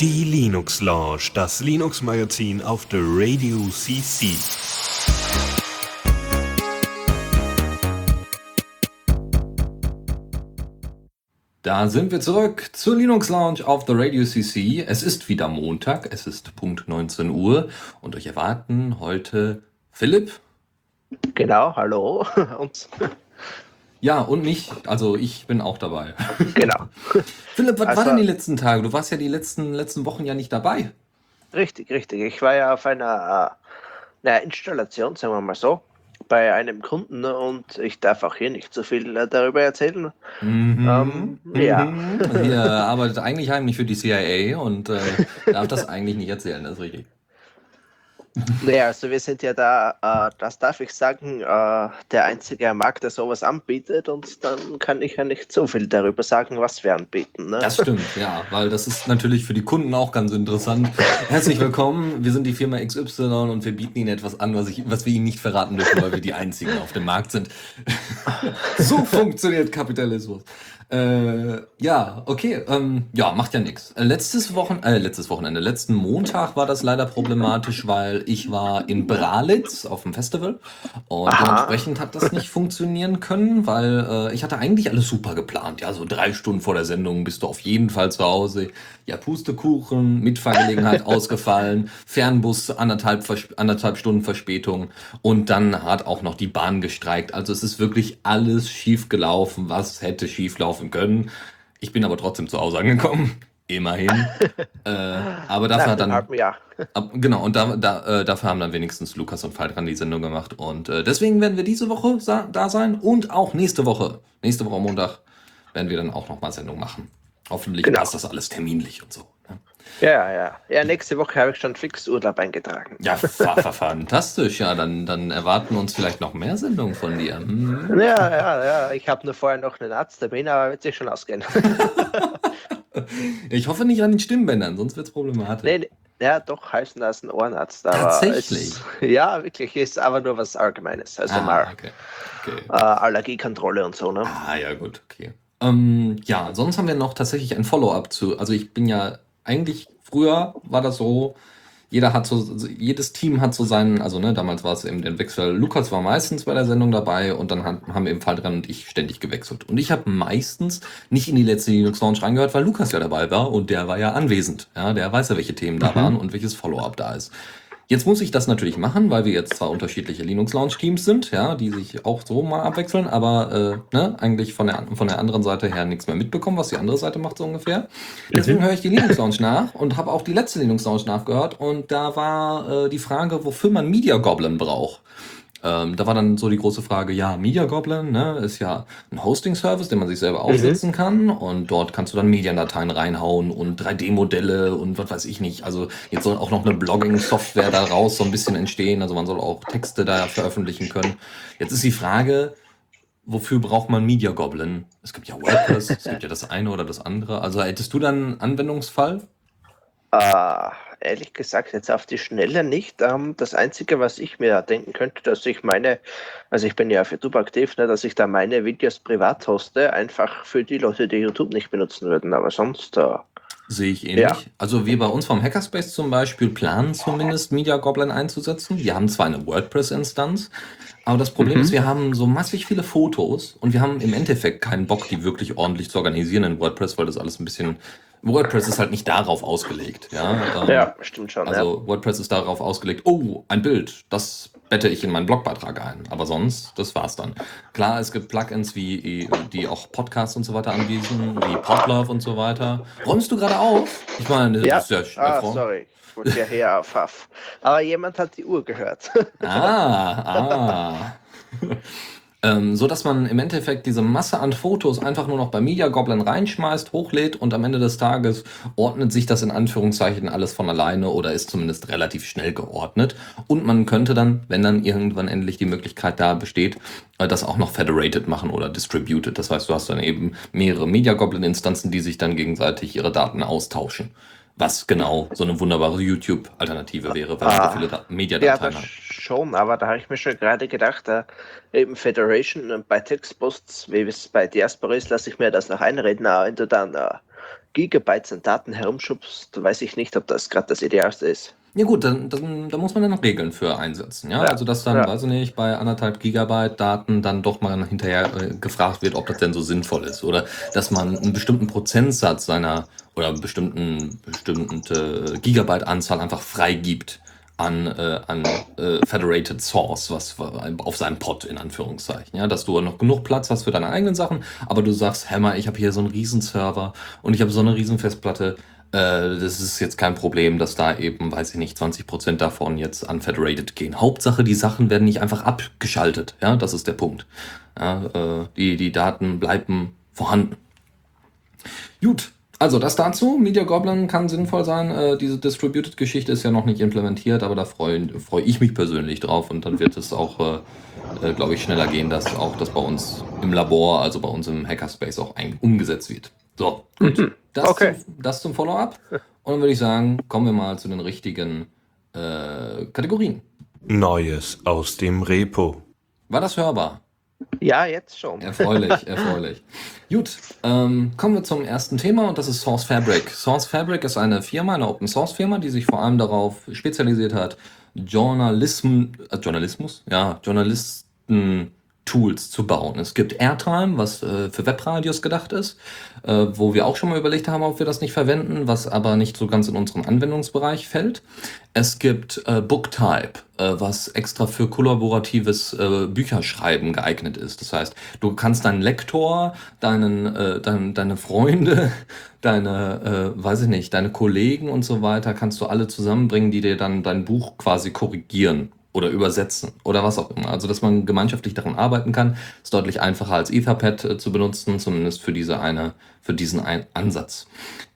Die Linux Lounge, das Linux Magazin auf der Radio CC. Da sind wir zurück zur Linux Lounge auf der Radio CC. Es ist wieder Montag, es ist Punkt 19 Uhr und euch erwarten heute Philipp. Genau, hallo. Und Ja, und mich, also ich bin auch dabei. genau. Philipp, was war Also- denn die letzten Tage? Du warst ja die letzten, letzten Wochen ja nicht dabei. Richtig, richtig. Ich war ja auf einer, äh, einer Installation, sagen wir mal so, bei einem Kunden ne, und ich darf auch hier nicht so viel äh, darüber erzählen. Mhm. Ähm, ja. Mhm. Ihr arbeitet eigentlich heimlich für die CIA und äh, darf das eigentlich nicht erzählen, das ist richtig. Naja, also wir sind ja da, äh, das darf ich sagen, äh, der einzige Markt, der sowas anbietet und dann kann ich ja nicht so viel darüber sagen, was wir anbieten. Ne? Das stimmt, ja, weil das ist natürlich für die Kunden auch ganz interessant. Herzlich willkommen, wir sind die Firma XY und wir bieten Ihnen etwas an, was, ich, was wir Ihnen nicht verraten dürfen, weil wir die Einzigen auf dem Markt sind. so funktioniert Kapitalismus. Äh, ja, okay, ähm, ja, macht ja nichts. Letztes Wochen, äh, letztes Wochenende, letzten Montag war das leider problematisch, weil ich war in Bralitz auf dem Festival und Aha. dementsprechend hat das nicht funktionieren können, weil äh, ich hatte eigentlich alles super geplant. Ja, so drei Stunden vor der Sendung bist du auf jeden Fall zu Hause. Ja, Pustekuchen, Mitfahrgelegenheit ausgefallen, Fernbus anderthalb, anderthalb Stunden Verspätung und dann hat auch noch die Bahn gestreikt. Also es ist wirklich alles schief gelaufen, was hätte schief laufen können. Ich bin aber trotzdem zu Hause angekommen. Immerhin. äh, aber dafür hat dann halben Jahr. Ab, genau, und da, da, äh, dafür haben dann wenigstens Lukas und Faltran die Sendung gemacht. Und äh, deswegen werden wir diese Woche da sein und auch nächste Woche. Nächste Woche Montag werden wir dann auch nochmal Sendung machen. Hoffentlich Genau. passt das alles terminlich und so. Ja, ja. Ja, nächste Woche habe ich schon fix Urlaub eingetragen. Ja, fa fa fantastisch. Ja, dann, dann erwarten uns vielleicht noch mehr Sendungen von dir. Hm. Ja, ja, ja. Ich habe nur vorher noch einen Arzttermin, aber wird sich schon ausgehen. Ich hoffe nicht an den Stimmbändern, sonst wird es problematisch. nee, nee, ja, doch, Hals, Nasen, Ohrenarzt. Tatsächlich? Es, ja, wirklich, ist aber nur was Allgemeines. Also ah, mal okay. okay. äh, Allergiekontrolle und so, ne? Ah, ja, gut, okay. Ähm, ja, sonst haben wir noch tatsächlich ein Follow-up zu. Also ich bin ja eigentlich früher war das so, jeder hat so, jedes Team hat so seinen, also ne, damals war es eben den Wechsel. Lukas war meistens bei der Sendung dabei und dann haben eben Faltran und ich ständig gewechselt. Und ich habe meistens nicht in die letzte Linux Launch reingehört, weil Lukas ja dabei war und der war ja anwesend. Ja, der weiß ja, welche Themen da Mhm. waren und welches Follow-up da ist. Jetzt muss ich das natürlich machen, weil wir jetzt zwei unterschiedliche Linux Launch Teams sind, ja, die sich auch so mal abwechseln, aber äh, ne, eigentlich von der, von der anderen Seite her nichts mehr mitbekommen, was die andere Seite macht so ungefähr. Deswegen höre ich die Linux Launch nach und habe auch die letzte Linux Launch nachgehört und da war äh, die Frage, wofür man Media Goblin braucht. Ähm, da war dann so die große Frage, ja, Media Goblin ne, ist ja ein Hosting-Service, den man sich selber aufsetzen kann und dort kannst du dann Mediendateien reinhauen und 3D-Modelle und was weiß ich nicht. Also jetzt soll auch noch eine Blogging-Software daraus so ein bisschen entstehen, also man soll auch Texte da veröffentlichen können. Jetzt ist die Frage, wofür braucht man Media Goblin? Es gibt ja WordPress, es gibt ja das eine oder das andere. Also hättest du dann einen Anwendungsfall? Äh, ehrlich gesagt, jetzt auf die Schnelle nicht. Ähm, das Einzige, was ich mir denken könnte, dass ich meine, also ich bin ja auf YouTube aktiv, ne, dass ich da meine Videos privat hoste, einfach für die Leute, die YouTube nicht benutzen würden. Aber sonst, äh, Sehe ich ähnlich. Ja. Also wir bei uns vom Hackerspace zum Beispiel planen zumindest Media Goblin einzusetzen. Wir haben zwar eine WordPress-Instanz, aber das Problem Mhm. ist, wir haben so massig viele Fotos und wir haben im Endeffekt keinen Bock, die wirklich ordentlich zu organisieren in WordPress, weil das alles ein bisschen... WordPress ist halt nicht darauf ausgelegt. Ja, Ähm, ja, stimmt schon. ja. Also WordPress ist darauf ausgelegt, oh, ein Bild, das bette ich in meinen Blogbeitrag ein. Aber sonst, das war's dann. Klar, es gibt Plugins, wie, die auch Podcasts und so weiter anbieten, wie Podlove und so weiter. Räumst du gerade auf? Ich meine, Ja, das ist ja ah, hervor- sorry. Wollte ja her auf Haff. Aber jemand hat die Uhr gehört. Ah, ah. Ähm, so dass man im Endeffekt diese Masse an Fotos einfach nur noch bei Media Goblin reinschmeißt, hochlädt und am Ende des Tages ordnet sich das in Anführungszeichen alles von alleine oder ist zumindest relativ schnell geordnet. Und man könnte dann, wenn dann irgendwann endlich die Möglichkeit da besteht, äh, das auch noch federated machen oder distributed. Das heißt, du hast dann eben mehrere Media Goblin Instanzen, die sich dann gegenseitig ihre Daten austauschen. Was genau so eine wunderbare YouTube-Alternative wäre, weil ah, so viele da Mediadateien ja, hat. Schon, aber da habe ich mir schon gerade gedacht, äh, eben Federation und bei Textposts, wie es bei Diaspora ist, lasse ich mir das noch einreden, aber wenn du dann äh, Gigabytes an Daten herumschubst, weiß ich nicht, ob das gerade das Idealste ist. Ja gut, dann, dann, da muss man dann noch Regeln für einsetzen. Ja? ja also dass dann, ja. weiß ich nicht, bei anderthalb Gigabyte Daten dann doch mal hinterher äh, gefragt wird, ob das denn so sinnvoll ist. Oder dass man einen bestimmten Prozentsatz seiner oder bestimmten, bestimmten äh, Gigabyte-Anzahl einfach freigibt an, äh, an äh, Federated Source, was auf seinem Pod in Anführungszeichen. Ja, dass du noch genug Platz hast für deine eigenen Sachen, aber du sagst, Hammer, ich habe hier so einen Riesenserver und ich habe so eine Riesenfestplatte äh, das ist jetzt kein Problem, dass da eben, weiß ich nicht, 20% davon jetzt an Federated gehen. Hauptsache, die Sachen werden nicht einfach abgeschaltet. Ja, das ist der Punkt. Ja, äh, die, die Daten bleiben vorhanden. Gut, also das dazu. Media Goblin kann sinnvoll sein. Äh, diese Distributed-Geschichte ist ja noch nicht implementiert, aber da freue freu ich mich persönlich drauf und dann wird es auch, äh, äh, glaube ich, schneller gehen, dass auch das bei uns im Labor, also bei uns im Hackerspace auch umgesetzt wird. So, gut. Mhm. Das, okay. zum, das zum Follow-up. Und dann würde ich sagen, kommen wir mal zu den richtigen äh, Kategorien. Neues aus dem Repo. War das hörbar? Ja, jetzt schon. Erfreulich, erfreulich. Gut, ähm, kommen wir zum ersten Thema und das ist Source Fabric. Source Fabric ist eine Firma, eine Open Source Firma, die sich vor allem darauf spezialisiert hat, Journalism, äh, Journalismus, ja, Journalisten Tools zu bauen. Es gibt Airtime, was äh, für Webradios gedacht ist, äh, wo wir auch schon mal überlegt haben, ob wir das nicht verwenden, was aber nicht so ganz in unseren Anwendungsbereich fällt. Es gibt äh, Booktype, äh, was extra für kollaboratives äh, Bücherschreiben geeignet ist. Das heißt, du kannst deinen Lektor, deinen, äh, dein, deine Freunde, deine, weiß ich nicht, deine Kollegen und so weiter, kannst du alle zusammenbringen, die dir dann dein Buch quasi korrigieren oder übersetzen oder was auch immer. Also, dass man gemeinschaftlich daran arbeiten kann, ist deutlich einfacher als Etherpad äh, zu benutzen, zumindest für diese eine, für diesen einen Ansatz.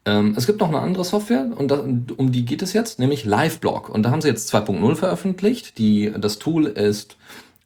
Ähm, es gibt noch eine andere Software und da, um die geht es jetzt, nämlich LiveBlog. Und da haben sie jetzt 2.0 veröffentlicht. Die, das Tool ist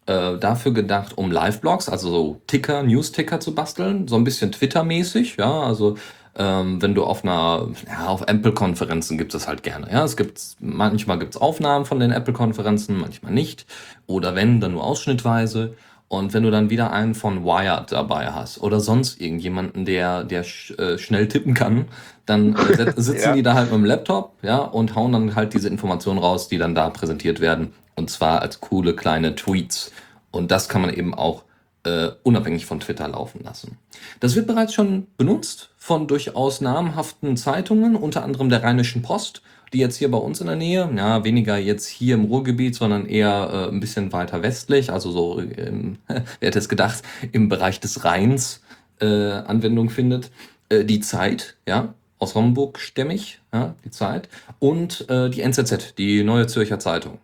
äh, dafür gedacht, um Live-Blogs, also so Ticker, News-Ticker zu basteln, so ein bisschen Twitter-mäßig, ja, also ähm, wenn du auf einer, ja, auf Apple-Konferenzen gibt es halt gerne. Ja, es gibt, manchmal gibt es Aufnahmen von den Apple-Konferenzen, manchmal nicht. Oder wenn, dann nur ausschnittweise. Und wenn du dann wieder einen von Wired dabei hast oder sonst irgendjemanden, der, der sch, äh, schnell tippen kann, dann äh, sitzen ja. die da halt mit dem Laptop, ja, und hauen dann halt diese Informationen raus, die dann da präsentiert werden. Und zwar als coole kleine Tweets. Und das kann man eben auch äh, unabhängig von Twitter laufen lassen. Das wird bereits schon benutzt von durchaus namhaften Zeitungen, unter anderem der Rheinischen Post, die jetzt hier bei uns in der Nähe, ja, weniger jetzt hier im Ruhrgebiet, sondern eher äh, ein bisschen weiter westlich, also so, ähm, wer hätte es gedacht, im Bereich des Rheins äh, Anwendung findet. Äh, die Zeit, ja, aus Homburg stämmig, ja, die Zeit. Und äh, die NZZ, die Neue Zürcher Zeitung.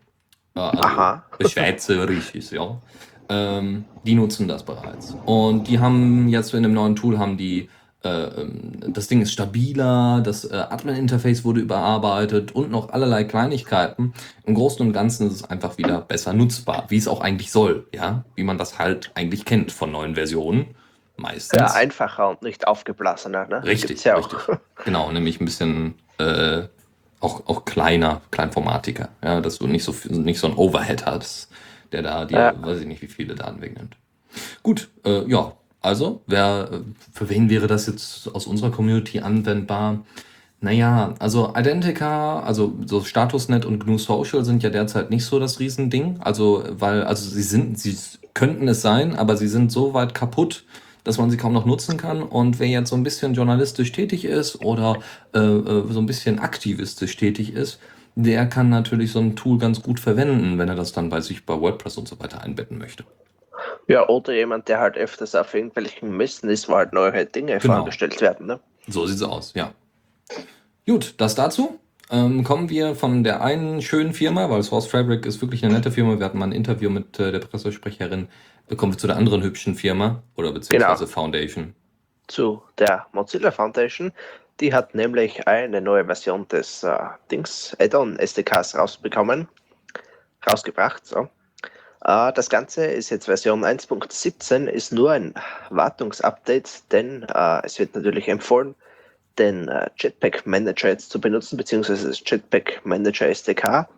Äh, also Aha. Schweizerisch, ja ähm, die nutzen das bereits. Und die haben jetzt in dem neuen Tool haben die äh, das Ding ist stabiler, das äh, Admin-Interface wurde überarbeitet und noch allerlei Kleinigkeiten. Im Großen und Ganzen ist es einfach wieder besser nutzbar, wie es auch eigentlich soll, ja, wie man das halt eigentlich kennt von neuen Versionen. Meistens. Ja, einfacher und nicht aufgeblasener, ne? Richtig, ja richtig. Genau, nämlich ein bisschen äh, auch, auch kleiner, kleinformatiger, ja, dass du nicht so, nicht so ein Overhead hast der da die, ja. weiß ich nicht, wie viele Daten wegnimmt. Gut, äh, ja, also, wer, für wen wäre das jetzt aus unserer Community anwendbar? Naja, also Identica, also so StatusNet und GNU Social sind ja derzeit nicht so das Riesending. Also, weil, also sie sind, sie könnten es sein, aber sie sind so weit kaputt, dass man sie kaum noch nutzen kann. Und wer jetzt so ein bisschen journalistisch tätig ist oder äh, äh so ein bisschen aktivistisch tätig ist, der kann natürlich so ein Tool ganz gut verwenden, wenn er das dann bei sich bei WordPress und so weiter einbetten möchte. Ja, oder jemand, der halt öfters auf irgendwelchen Messen ist, wo halt neue Dinge genau. vorgestellt werden. Ne? So sieht es aus, ja. Gut, das dazu. Ähm, kommen wir von der einen schönen Firma, weil Source Fabric ist wirklich eine nette Firma. Wir hatten mal ein Interview mit äh, der Pressesprecherin. Kommen wir zu der anderen hübschen Firma oder beziehungsweise genau. Foundation. Zu der Mozilla Foundation. Die hat nämlich eine neue Version des äh, Dings Add-on SDKs rausbekommen, rausgebracht. So. Äh, das Ganze ist jetzt Version 1.17, ist nur ein Wartungsupdate, denn äh, es wird natürlich empfohlen, den äh, Jetpack Manager jetzt zu benutzen, beziehungsweise das Jetpack Manager SDK.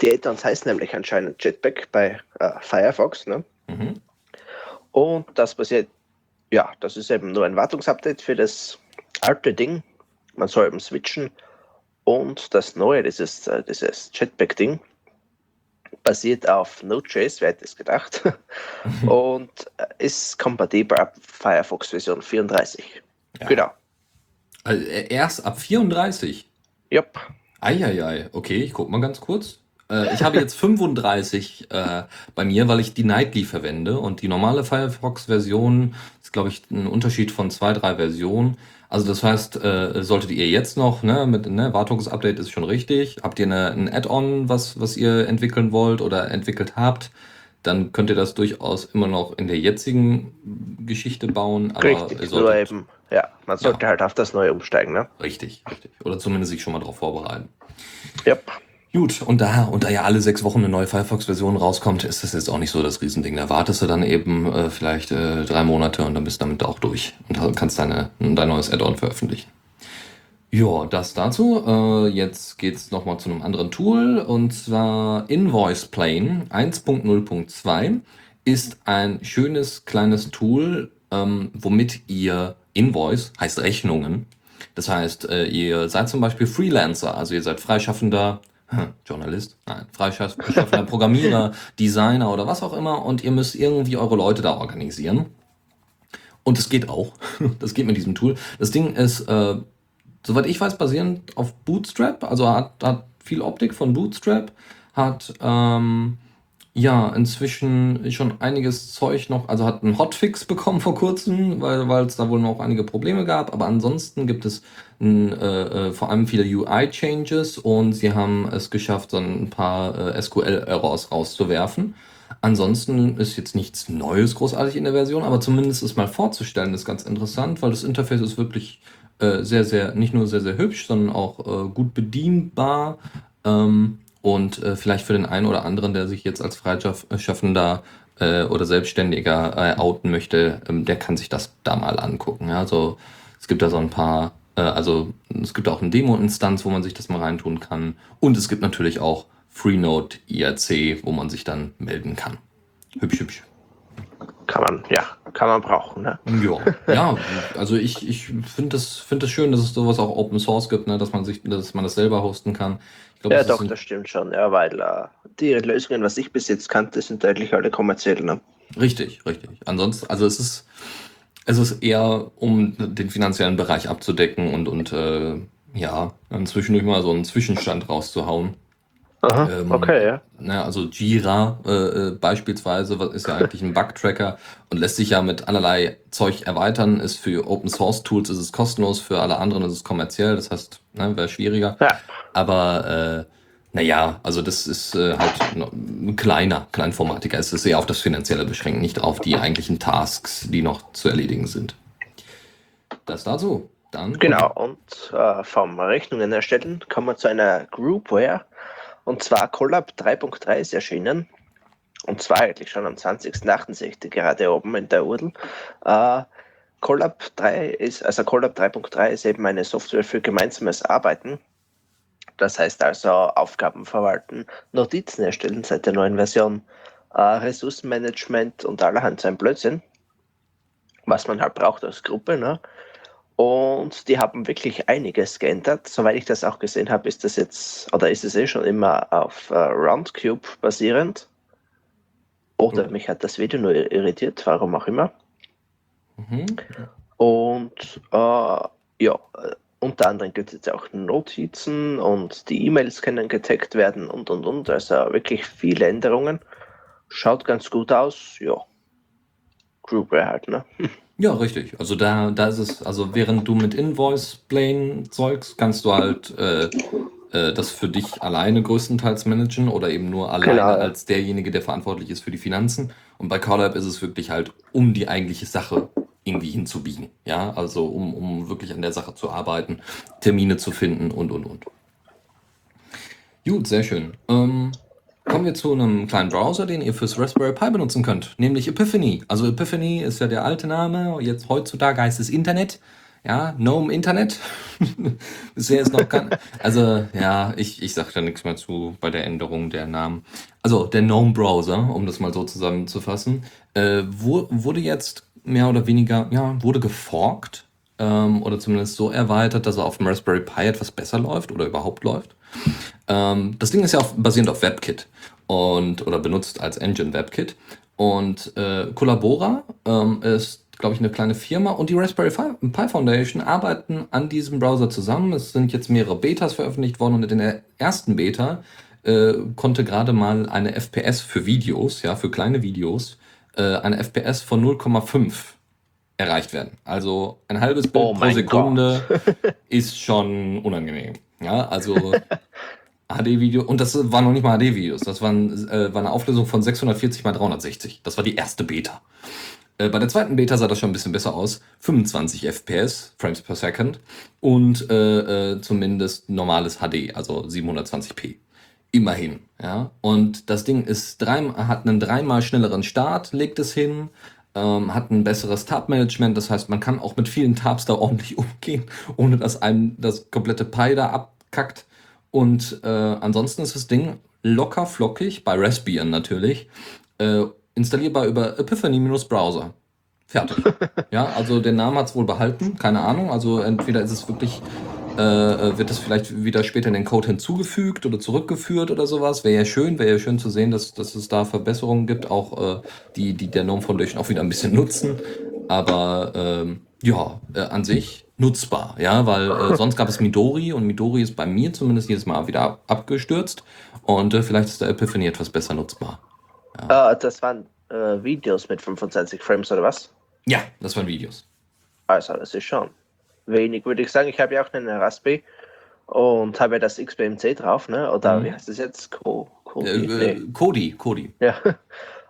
Die Add-ons heißen nämlich anscheinend Jetpack bei äh, Firefox. Ne? Mhm. Und das passiert, ja, das ist eben nur ein Wartungsupdate für das alte Ding. Man soll eben switchen. Und das neue, dieses, dieses Jetpack-Ding, basiert auf Node.js, wer hätte es gedacht, und äh, ist kompatibel ab Firefox Version 34. Ja. Genau. Also äh, erst ab 34. Jupp. Eieiei, okay, ich guck mal ganz kurz. Äh, ich habe jetzt 35 äh, bei mir, weil ich die Nightly verwende und die normale Firefox-Version ist, glaube ich, ein Unterschied von zwei, drei Versionen. Also das heißt, äh, solltet ihr jetzt noch, ne, mit ne, Wartungsupdate ist schon richtig, habt ihr eine, ein Add-on, was, was ihr entwickeln wollt oder entwickelt habt, dann könnt ihr das durchaus immer noch in der jetzigen Geschichte bauen. Aber ihr Richtig, nur solltet, eben, ja, man sollte halt auf das Neue umsteigen, ne? richtig, richtig. Oder zumindest sich schon mal darauf vorbereiten. Jupp. Gut, und da, und da ja alle sechs Wochen eine neue Firefox-Version rauskommt, ist das jetzt auch nicht so das Riesending. Da wartest du dann eben äh, vielleicht äh, drei Monate und dann bist du damit auch durch und kannst deine, dein neues Add-on veröffentlichen. Ja, das dazu. Äh, jetzt geht's noch nochmal zu einem anderen Tool und zwar Invoice Plane 1.0.2 ist ein schönes kleines Tool, ähm, womit ihr Invoice, heißt Rechnungen, das heißt, äh, ihr seid zum Beispiel Freelancer, also ihr seid freischaffender Journalist, nein, freischaffender Programmierer, Designer oder was auch immer und ihr müsst irgendwie eure Leute da organisieren. Und es geht auch. Das geht mit diesem Tool. Das Ding ist, äh, soweit ich weiß, basierend auf Bootstrap, also hat, hat viel Optik von Bootstrap, hat ähm, ja inzwischen schon einiges Zeug noch, also hat einen Hotfix bekommen vor kurzem, weil es da wohl noch einige Probleme gab, aber ansonsten gibt es n, äh, äh, vor allem viele UI-Changes und sie haben es geschafft, so ein paar äh, SQL-Errors rauszuwerfen. Ansonsten ist jetzt nichts Neues großartig in der Version, aber zumindest es mal vorzustellen ist ganz interessant, weil das Interface ist wirklich äh, sehr, sehr, nicht nur sehr, sehr hübsch, sondern auch äh, gut bedienbar. Ähm, und äh, vielleicht für den einen oder anderen, der sich jetzt als Freischaffender äh, oder Selbstständiger äh, outen möchte, ähm, der kann sich das da mal angucken. Ja? Also es gibt da so ein paar, äh, also es gibt auch eine Demo-Instanz, wo man sich das mal reintun kann. Und es gibt natürlich auch Freenode IRC, wo man sich dann melden kann. Hübsch, hübsch. Kann man, ja, kann man brauchen, ne? Ja, ja, also ich, ich finde das, find das schön, dass es sowas auch Open Source gibt, ne, dass man sich, dass man das selber hosten kann. Glaube, Ja, doch, ein, das stimmt schon, ja, weil äh, die Lösungen, was ich bis jetzt kannte, sind eigentlich alle kommerziell, ne? richtig, richtig. Ansonsten, also es ist, es ist eher, um den finanziellen Bereich abzudecken und, und äh, ja, zwischendurch mal so einen Zwischenstand rauszuhauen. Aha, Ähm, okay, ja. Ne, also Jira äh, äh, beispielsweise ist ja eigentlich ein Bug-Tracker und lässt sich ja mit allerlei Zeug erweitern. Ist für Open Source Tools ist es kostenlos, für alle anderen ist es kommerziell. Das heißt, ne, wäre schwieriger. Ja, Aber äh, naja, also das ist äh, halt ein kleiner, kleinformatiger. Es ist eher auf das Finanzielle beschränkt, nicht auf die eigentlichen Tasks, die noch zu erledigen sind. Das dazu. Dann genau. Und äh, vom Rechnungen erstellen kommen wir zu einer Groupware. Und zwar Collab 3.3 ist erschienen. Und zwar eigentlich schon am 20.08. sehe ich die gerade oben in der URL. Äh, Collab 3 ist, also Collab 3.3 ist eben eine Software für gemeinsames Arbeiten. Das heißt also Aufgaben verwalten, Notizen erstellen seit der neuen Version, äh, Ressourcenmanagement und allerhand so ein Blödsinn, was man halt braucht als Gruppe. Ne? Und die haben wirklich einiges geändert. Soweit ich das auch gesehen habe, ist das jetzt, oder ist es eh schon immer auf äh, Roundcube basierend. Oder mich hat das Video nur irritiert, warum auch immer. Mhm. Und äh, ja, äh, unter anderem gibt es jetzt auch Notizen und die E-Mails können getaggt werden und und und. Also wirklich viele Änderungen. Schaut ganz gut aus, ja. Groupware halt, ne? Ja, richtig. Also da, da ist es, also während du mit Invoice Plane zeugst, kannst du halt äh, äh, das für dich alleine größtenteils managen oder eben nur alleine Genau. als derjenige, der verantwortlich ist für die Finanzen. Und bei Collab ist es wirklich halt, um die eigentliche Sache irgendwie hinzubiegen. Ja, also um, um wirklich an der Sache zu arbeiten, Termine zu finden und und und. Gut, sehr schön. Ähm, kommen wir zu einem kleinen Browser, den ihr fürs Raspberry Pi benutzen könnt, nämlich Epiphany. Also Epiphany ist ja der alte Name, jetzt heutzutage heißt es Internet. Ja, GNOME Internet. Bisher ist noch kein. Also, ja, ich, ich sage da nichts mehr zu bei der Änderung der Namen. Also, der GNOME Browser, um das mal so zusammenzufassen, äh, wurde jetzt mehr oder weniger, ja, wurde geforkt ähm, oder zumindest so erweitert, dass er auf dem Raspberry Pi etwas besser läuft oder überhaupt läuft. Ähm, das Ding ist ja auf, basierend auf WebKit und oder benutzt als Engine WebKit. Und äh, Collabora ähm, ist, glaube ich, eine kleine Firma und die Raspberry Pi Foundation arbeiten an diesem Browser zusammen. Es sind jetzt mehrere Betas veröffentlicht worden und in der ersten Beta äh, konnte gerade mal eine FPS für Videos, ja, für kleine Videos, äh, eine FPS von 0,5 erreicht werden. Also ein halbes Bild oh pro Sekunde ist schon unangenehm. Ja, also HD-Video, und das waren noch nicht mal HD-Videos, das waren, äh, war eine Auflösung von 640 x 360. Das war die erste Beta. Äh, bei der zweiten Beta sah das schon ein bisschen besser aus. 25 FPS, Frames per Second, und äh, äh, zumindest normales HD, also 720p. Immerhin, ja. Und das Ding ist drei, hat einen dreimal schnelleren Start, legt es hin, ähm, hat ein besseres Tab-Management, das heißt, man kann auch mit vielen Tabs da ordentlich umgehen, ohne dass einem das komplette Pi da abkackt. Und äh, ansonsten ist das Ding locker flockig, bei Raspbian natürlich, äh, installierbar über Epiphany-Browser. Fertig. ja, also den Namen hat es wohl behalten, keine Ahnung. Also entweder ist es wirklich, äh, äh, wird es vielleicht wieder später in den Code hinzugefügt oder zurückgeführt oder sowas. Wäre ja schön, wäre ja schön zu sehen, dass, dass es da Verbesserungen gibt, auch äh, die, die der Gnome Foundation auch wieder ein bisschen nutzen. Aber ähm, ja, äh, an sich nutzbar, ja, weil äh, sonst gab es Midori und Midori ist bei mir zumindest jedes Mal wieder ab, abgestürzt und äh, vielleicht ist der Epiphany etwas besser nutzbar. Ja. Uh, das waren äh, Videos mit 25 Frames oder was? Ja, das waren Videos. Also, das ist schon wenig, würde ich sagen. Ich habe ja auch einen Raspi und habe ja das XBMC drauf, ne? Oder mhm. wie heißt das jetzt? Co Kodi? Äh, nee. Kodi, Kodi. Ja.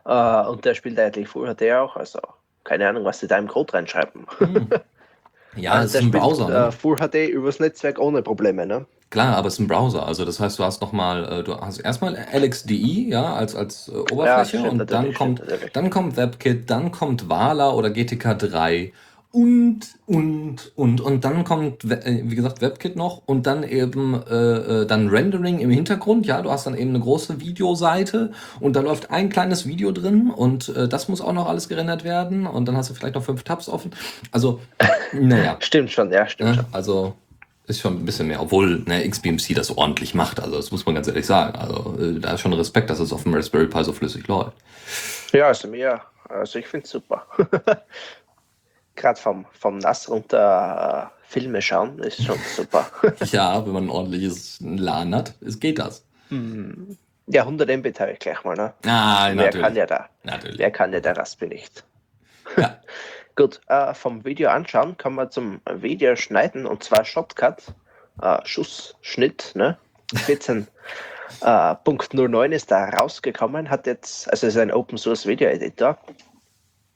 Und der spielt eigentlich Full HD auch, also keine Ahnung, was sie da im Code reinschreiben. Ja, also es ist ein Browser. Ne? Äh, Full HD übers Netzwerk ohne Probleme, ne? Klar, aber es ist ein Browser. Also das heißt, du hast nochmal, äh, du hast erstmal LXDI, ja, als, als äh, Oberfläche ja, und dann kommt, dann kommt WebKit, dann kommt Wala oder GTK3 und, und, und, und dann kommt, äh, wie gesagt, WebKit noch und dann eben äh, äh, dann Rendering im Hintergrund. Ja, du hast dann eben eine große Videoseite und da läuft ein kleines Video drin und äh, das muss auch noch alles gerendert werden und dann hast du vielleicht noch fünf Tabs offen. Also, naja. stimmt schon, ja, stimmt ja, schon. Also, ist schon ein bisschen mehr, obwohl ne, XBMC das ordentlich macht. Also, das muss man ganz ehrlich sagen. Also, äh, da ist schon Respekt, dass es auf dem Raspberry Pi so flüssig läuft. Ja, also mir, also ich finde es super. gerade vom, vom Nass runter äh, Filme schauen, ist schon super. ja, wenn man ein ordentliches LAN hat, es geht das. Hm. Ja, 100 Mbit habe ich gleich mal, ne? Ah, Wer natürlich. kann ja da? Natürlich. Wer kann ja der Raspi nicht? Ja. Gut, äh, vom Video anschauen kommen wir zum Video schneiden und zwar Shotcut, äh, Schussschnitt, ne? 14. Äh, Punkt 09 ist da rausgekommen, hat jetzt, also es ist ein Open Source Video Editor,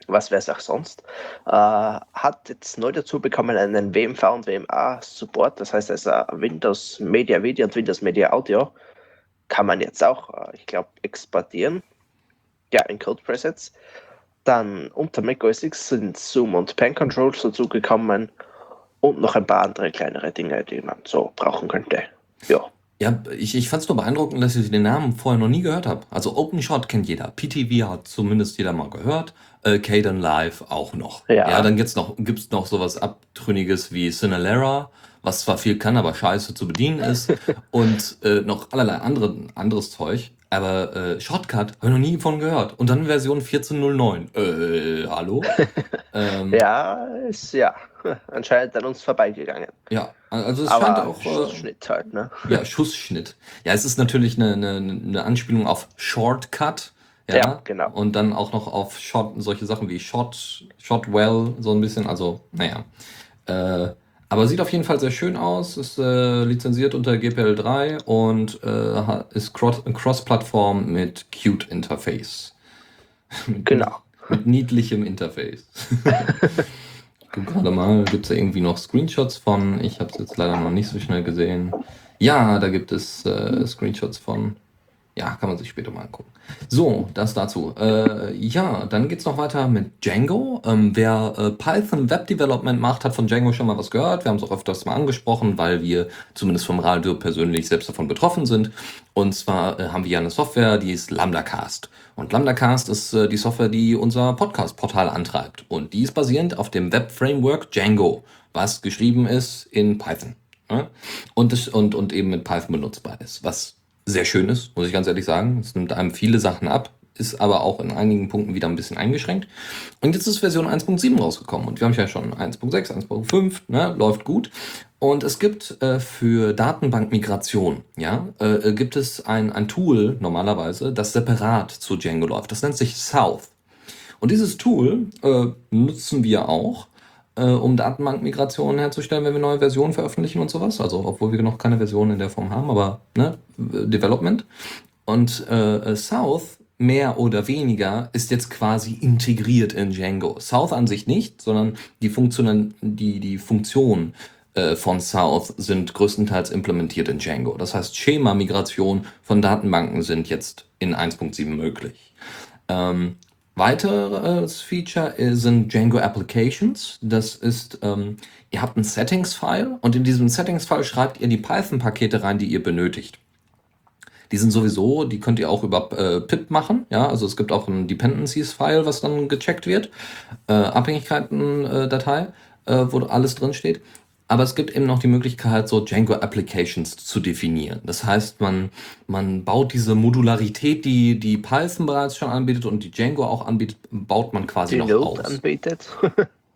was wäre es auch sonst, äh, hat jetzt neu dazu bekommen einen WMV und WMA Support, das heißt also Windows Media Video und Windows Media Audio kann man jetzt auch, äh, ich glaube, exportieren. Ja, in Code Presets. Dann unter Mac OS X sind Zoom und Pen Controls dazugekommen und noch ein paar andere kleinere Dinge, die man so brauchen könnte. Ja. Ja, ich, ich fand es nur beeindruckend, dass ich den Namen vorher noch nie gehört habe. Also OpenShot kennt jeder. PTV hat zumindest jeder mal gehört. Äh, Caden Live auch noch. Ja. ja dann gibt's noch, gibt's noch sowas Abtrünniges wie Cinelera, was zwar viel kann, aber scheiße zu bedienen ist. und äh, noch allerlei andere, anderes Zeug. Aber äh, Shortcut habe ich noch nie von gehört. Und dann Version 14.09. Äh, hallo? ähm, ja, ist ja anscheinend an uns vorbeigegangen. Ja, also es Aber scheint auch. Äh, Schussschnitt halt, ne? Ja, Schussschnitt. Ja, es ist natürlich eine, eine, eine Anspielung auf Shortcut. Ja, Ja, genau. Und dann auch noch auf Shot, solche Sachen wie Shot, Shotwell, so ein bisschen. Also, naja. Äh, aber sieht auf jeden Fall sehr schön aus, ist äh, lizenziert unter GPL3 und äh, ist Cross- Cross-Plattform mit Cute Interface. Genau. Mit niedlichem Interface. Guck gerade mal, gibt es da irgendwie noch Screenshots von? Ich habe es jetzt leider noch nicht so schnell gesehen. Ja, da gibt es äh, Screenshots von. Ja, kann man sich später mal angucken. So, das dazu. Äh, ja, dann geht's noch weiter mit Django. Ähm, wer äh, Python Web Development macht, hat von Django schon mal was gehört. Wir haben es auch öfters mal angesprochen, weil wir zumindest vom Radio persönlich selbst davon betroffen sind. Und zwar äh, haben wir ja eine Software, die ist LambdaCast. Und LambdaCast ist äh, die Software, die unser Podcast-Portal antreibt. Und die ist basierend auf dem Web-Framework Django, was geschrieben ist in Python. Ja? Und, das, und, und eben mit Python benutzbar ist, was sehr schön ist, muss ich ganz ehrlich sagen. Es nimmt einem viele Sachen ab, ist aber auch in einigen Punkten wieder ein bisschen eingeschränkt. Und jetzt ist Version 1.7 rausgekommen und wir haben ja schon 1.6, 1.5, ne, läuft gut. Und es gibt äh, für Datenbankmigration, ja, äh, gibt es ein, ein Tool normalerweise, das separat zu Django läuft. Das nennt sich South. Und dieses Tool äh, nutzen wir auch, äh, um Datenbankmigrationen herzustellen, wenn wir neue Versionen veröffentlichen und sowas. Also obwohl wir noch keine Version in der Form haben, aber ne, Development. Und äh, South mehr oder weniger ist jetzt quasi integriert in Django. South an sich nicht, sondern die Funktionen, die, die Funktion äh, von South sind größtenteils implementiert in Django. Das heißt, Schema-Migration von Datenbanken sind jetzt in 1.7 möglich. Ähm, Weiteres Feature sind Django Applications. Das ist, ähm, ihr habt ein Settings-File und in diesem Settings-File schreibt ihr die Python-Pakete rein, die ihr benötigt. Die sind sowieso, die könnt ihr auch über äh, pip machen. Ja, also es gibt auch ein Dependencies-File, was dann gecheckt wird. Äh, Abhängigkeiten-Datei, äh, wo alles drin steht. Aber es gibt eben noch die Möglichkeit, so Django Applications zu definieren. Das heißt, man, man baut diese Modularität, die, die Python bereits schon anbietet und die Django auch anbietet, baut man quasi die noch Node aus. anbietet.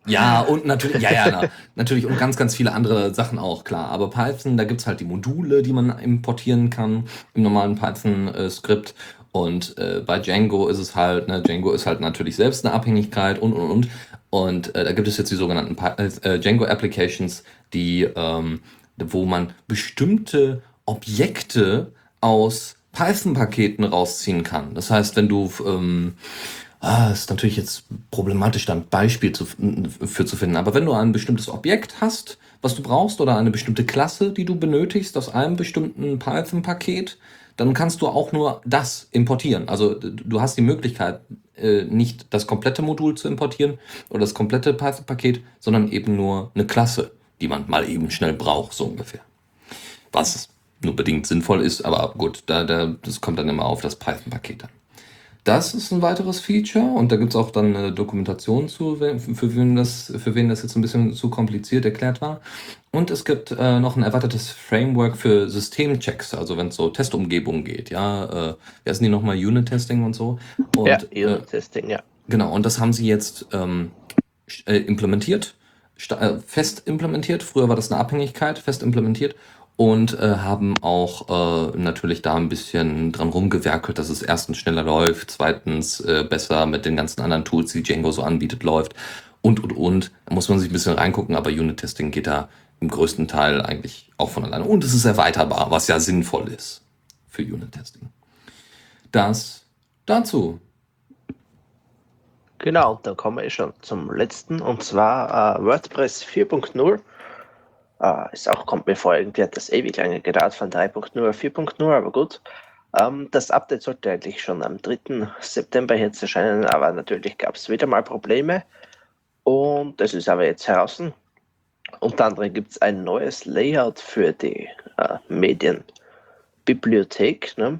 Ja, und natürlich, ja, ja, na, natürlich und ganz, ganz viele andere Sachen auch, klar. Aber Python, da gibt's halt die Module, die man importieren kann im normalen Python-Skript. Und äh, bei Django ist es halt, ne, Django ist halt natürlich selbst eine Abhängigkeit und und und. Und äh, da gibt es jetzt die sogenannten äh, Django Applications, die, ähm, wo man bestimmte Objekte aus Python-Paketen rausziehen kann. Das heißt, wenn du ähm, ah, ist natürlich jetzt problematisch, da ein Beispiel zu, für zu finden. Aber wenn du ein bestimmtes Objekt hast, was du brauchst, oder eine bestimmte Klasse, die du benötigst aus einem bestimmten Python-Paket, dann kannst du auch nur das importieren. Also du hast die Möglichkeit, äh, nicht das komplette Modul zu importieren oder das komplette Python-Paket, sondern eben nur eine Klasse, die man mal eben schnell braucht, so ungefähr. Was nur bedingt sinnvoll ist, aber gut, da, da, das kommt dann immer auf das Python-Paket an. Das ist ein weiteres Feature und da gibt es auch dann eine Dokumentation zu, für wen, das, für wen das jetzt ein bisschen zu kompliziert erklärt war. Und es gibt äh, noch ein erweitertes Framework für Systemchecks, also wenn es so Testumgebungen geht, ja. Äh, wer sind die nochmal? Unit-Testing und so. Und, ja, Unit-Testing, äh, ja. Genau, und das haben sie jetzt ähm, äh, implementiert, fest implementiert. Früher war das eine Abhängigkeit, fest implementiert und äh, haben auch äh, natürlich da ein bisschen dran rumgewerkelt, dass es erstens schneller läuft, zweitens äh, besser mit den ganzen anderen Tools, die Django so anbietet, läuft und und und. Da muss man sich ein bisschen reingucken, aber Unit-Testing geht da im größten Teil eigentlich auch von alleine. Und es ist erweiterbar, was ja sinnvoll ist für Unit-Testing. Das dazu. Genau, dann kommen wir schon zum letzten und zwar äh, WordPress 4.0 Uh, ist auch, kommt mir vor, irgendwie hat das ewig lange gedauert von 3.0 auf 4.0, aber gut. Ähm, das Update sollte eigentlich schon am 3. September jetzt erscheinen, aber natürlich gab es wieder mal Probleme. Und das ist aber jetzt heraus. Unter anderem gibt es ein neues Layout für die uh, Medienbibliothek, ne?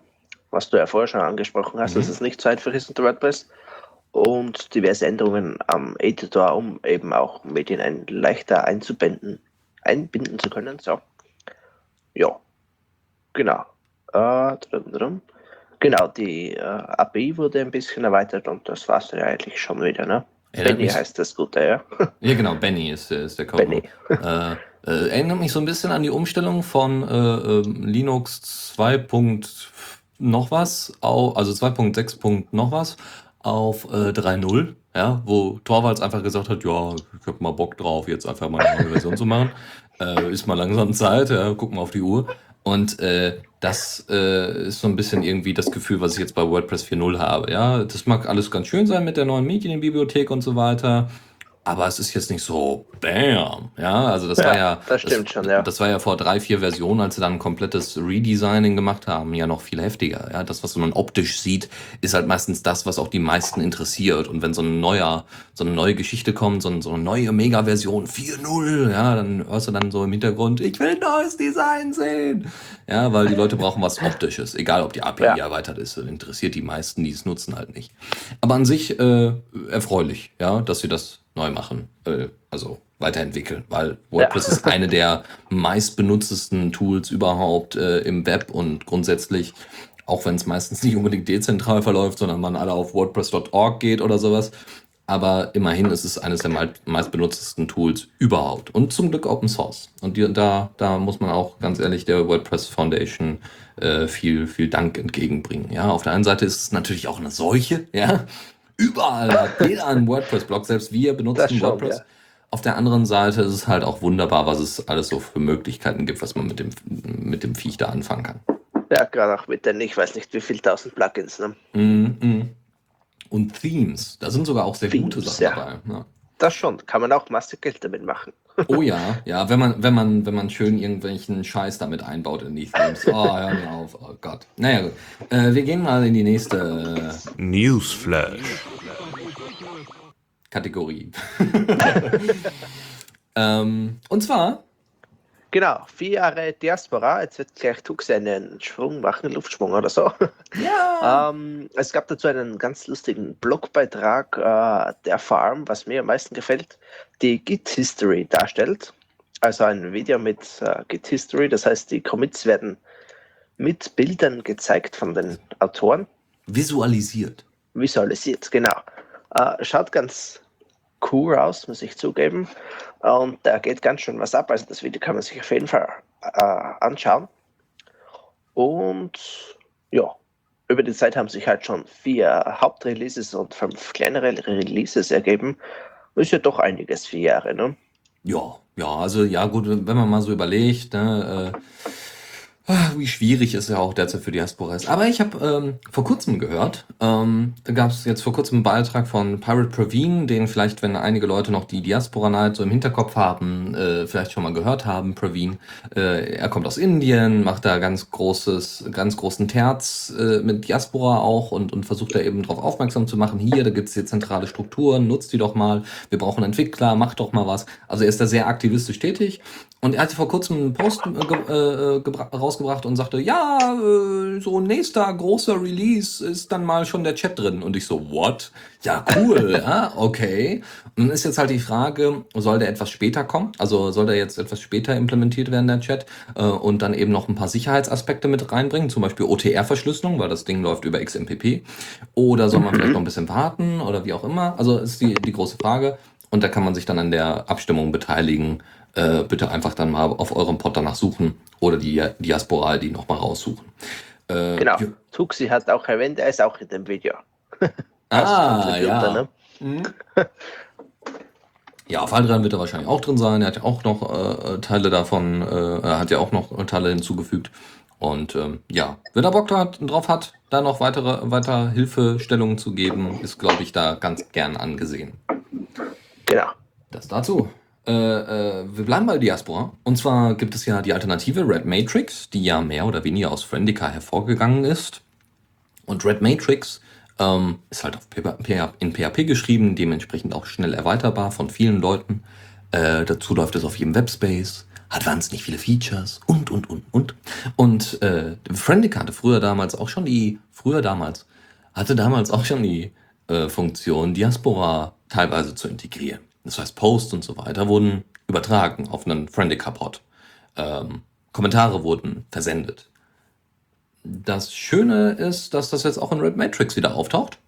was du ja vorher schon angesprochen hast, mhm. dass es nicht so einfach ist unter WordPress. Und diverse Änderungen am Editor, um eben auch Medien ein leichter einzubinden einbinden zu können. So. Ja, genau. Äh, genau, die äh, API wurde ein bisschen erweitert und das war es ja eigentlich schon wieder, ne? Erinnert Benny heißt das Gute, ja. Ja, genau, Benny ist, ist der Code. Benny. äh, äh, erinnert mich so ein bisschen an die Umstellung von äh, ähm, Linux 2. noch was, also 2.6. noch was auf äh, 3.0 ja, wo Torvalds einfach gesagt hat, ja, ich hab mal Bock drauf, jetzt einfach mal eine neue Version zu machen. Äh, ist mal langsam Zeit, ja, gucken wir auf die Uhr. Und äh, das äh, ist so ein bisschen irgendwie das Gefühl, was ich jetzt bei WordPress 4.0 habe. Ja, das mag alles ganz schön sein mit der neuen Medienbibliothek und so weiter. Aber es ist jetzt nicht so bam. Ja, also das war ja. Das stimmt schon, ja. Das war ja vor drei, vier Versionen, als sie dann ein komplettes Redesigning gemacht haben, ja noch viel heftiger. Ja, das, was man optisch sieht, ist halt meistens das, was auch die meisten interessiert. Und wenn so ein neuer, so eine neue Geschichte kommt, so, ein, so eine neue Mega-Version 4.0, ja, dann hörst du dann so im Hintergrund, ich will ein neues Design sehen. Ja, weil die Leute brauchen was Optisches. Egal, ob die API Ja. erweitert ist, interessiert die meisten, die es nutzen, halt nicht. Aber an sich äh, erfreulich, ja, dass sie das neu machen, äh, also weiterentwickeln, weil WordPress ist eine der meistbenutztesten Tools überhaupt äh, im Web und grundsätzlich, auch wenn es meistens nicht unbedingt dezentral verläuft, sondern man alle auf WordPress.org geht oder sowas. Aber immerhin ist es eines der mei- meistbenutztesten Tools überhaupt. Und zum Glück Open Source. Und die, da, da muss man auch ganz ehrlich der WordPress Foundation äh, viel, viel Dank entgegenbringen. Ja, auf der einen Seite ist es natürlich auch eine Seuche, ja. Überall hat jeder einen WordPress-Blog, selbst wir benutzen schon, WordPress. ja. Auf der anderen Seite ist es halt auch wunderbar, was es alles so für Möglichkeiten gibt, was man mit dem, mit dem Viech da anfangen kann. Ja, gerade auch mit den, ich weiß nicht wie viel tausend Plugins. Ne? Mm, mm. Und Themes, da sind sogar auch sehr gute Themes, Sachen ja. dabei. Ja. Das schon, kann man auch Masse Geld damit machen. Oh ja, ja, wenn man, wenn man, wenn man schön irgendwelchen Scheiß damit einbaut in die Themes. Oh, hör mir auf, oh Gott. Naja, gut. Äh, wir gehen mal in die nächste Newsflash. Kategorie. ähm, und zwar, Genau, vier Jahre Diaspora, jetzt wird gleich Tux einen Schwung machen, Luftsprung oder so. ja, Ähm, es gab dazu einen ganz lustigen Blogbeitrag äh, der Farm, was mir am meisten gefällt, die Git History darstellt. Also ein Video mit äh, Git History, das heißt, die Commits werden mit Bildern gezeigt von den Autoren, visualisiert. visualisiert, genau. Äh, schaut ganz cool aus, muss ich zugeben. Und da geht ganz schön was ab. Also das Video kann man sich auf jeden Fall äh, anschauen. Und ja, über die Zeit haben sich halt schon vier Hauptreleases und fünf kleinere Releases ergeben. Ist ja doch einiges, vier Jahre, ne? Ja, ja, also ja gut, wenn man mal so überlegt, ne, äh, wie schwierig es ja auch derzeit für Diaspora ist. Aber ich habe ähm, vor kurzem gehört, ähm, da gab es jetzt vor kurzem einen Beitrag von Pirate Praveen, den vielleicht, wenn einige Leute noch die Diaspora Night so im Hinterkopf haben, äh, vielleicht schon mal gehört haben, Praveen. Äh, er kommt aus Indien, macht da ganz großes, ganz großen Terz äh, mit Diaspora auch und, und versucht da eben darauf aufmerksam zu machen, hier, da gibt es hier zentrale Strukturen, nutzt die doch mal, wir brauchen Entwickler, macht doch mal was. Also er ist da sehr aktivistisch tätig und er hatte vor kurzem einen Post äh, äh, gebra- rausgebracht und sagte, ja, äh, so nächster großer Release ist dann mal schon der Chat drin. Und ich so, what? Ja, cool, ja, okay. Und dann ist jetzt halt die Frage, soll der etwas später kommen? Also soll der jetzt etwas später implementiert werden, der Chat? Äh, und dann eben noch ein paar Sicherheitsaspekte mit reinbringen, zum Beispiel OTR-Verschlüsselung, weil das Ding läuft über XMPP. Oder soll man vielleicht noch ein bisschen warten oder wie auch immer? Also ist die, die große Frage. Und da kann man sich dann an der Abstimmung beteiligen. Äh, bitte einfach dann mal auf eurem Pod danach suchen oder die Diaspora die nochmal raussuchen. Äh, Genau. ja. Tuxi hat auch erwähnt, er ist auch in dem Video. Ah, ja. ne? Mhm. Ja, auf Aldran wird er wahrscheinlich auch drin sein. Er hat ja auch noch äh, Teile davon, äh, er hat ja auch noch Teile hinzugefügt. Und ähm, ja, wenn er Bock hat, drauf hat, da noch weitere weiter Hilfestellungen zu geben, ist, glaube ich, da ganz gern angesehen. Genau. Das dazu. Äh, äh, wir bleiben bei Diaspora. Und zwar gibt es ja die Alternative Red Matrix, die ja mehr oder weniger aus Friendica hervorgegangen ist. Und Red Matrix ähm, ist halt in PHP geschrieben, dementsprechend auch schnell erweiterbar von vielen Leuten. Äh, dazu läuft es auf jedem Webspace, hat wahnsinnig viele Features und, und, und, und. Und äh, Friendica hatte früher damals auch schon die, früher damals, hatte damals auch schon die äh, Funktion, Diaspora teilweise zu integrieren. Das heißt, Posts und so weiter wurden übertragen auf einen Friendica-Pod. Ähm, Kommentare wurden versendet. Das Schöne ist, dass das jetzt auch in Red Matrix wieder auftaucht.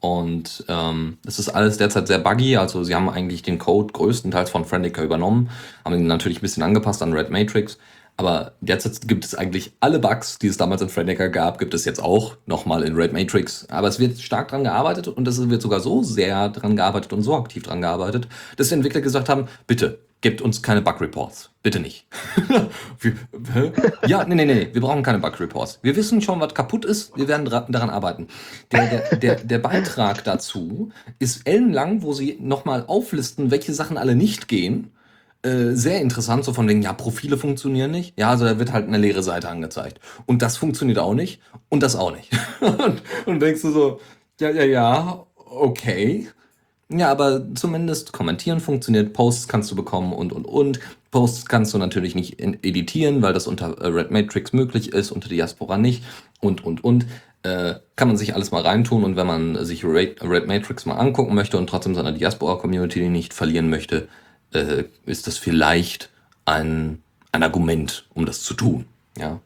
Und ähm, es ist alles derzeit sehr buggy. Also sie haben eigentlich den Code größtenteils von Friendica übernommen, haben ihn natürlich ein bisschen angepasst an Red Matrix. Aber derzeit gibt es eigentlich alle Bugs, die es damals in Friendica gab, gibt es jetzt auch nochmal in Red Matrix. Aber es wird stark dran gearbeitet und es wird sogar so sehr dran gearbeitet und so aktiv dran gearbeitet, dass die Entwickler gesagt haben, bitte, gebt uns keine Bug Reports. Bitte nicht. ja, nee, nee, nee, wir brauchen keine Bug Reports. Wir wissen schon, was kaputt ist. Wir werden daran arbeiten. Der, der, der, der Beitrag dazu ist ellenlang, wo sie nochmal auflisten, welche Sachen alle nicht gehen. Äh, sehr interessant, so von wegen, ja, Profile funktionieren nicht. Ja, also da wird halt eine leere Seite angezeigt. Und das funktioniert auch nicht. Und das auch nicht. und, und denkst du so, ja, ja, ja, okay. Ja, aber zumindest kommentieren funktioniert, Posts kannst du bekommen und, und, und. Posts kannst du natürlich nicht editieren, weil das unter äh, Red Matrix möglich ist, unter Diaspora nicht und, und, und. Äh, kann man sich alles mal reintun und wenn man sich Red, Red Matrix mal angucken möchte und trotzdem seine Diaspora-Community nicht verlieren möchte, äh, ist das vielleicht ein, ein Argument, um das zu tun. Ja,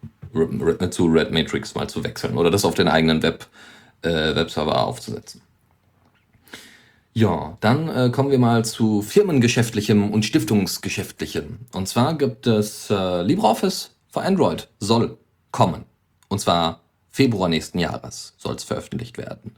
zu Red Matrix mal zu wechseln oder das auf den eigenen Web, äh, Webserver aufzusetzen. Ja, dann äh, kommen wir mal zu firmengeschäftlichem und stiftungsgeschäftlichem. Und zwar gibt es äh, LibreOffice für Android, soll kommen. Und zwar Februar nächsten Jahres soll es veröffentlicht werden.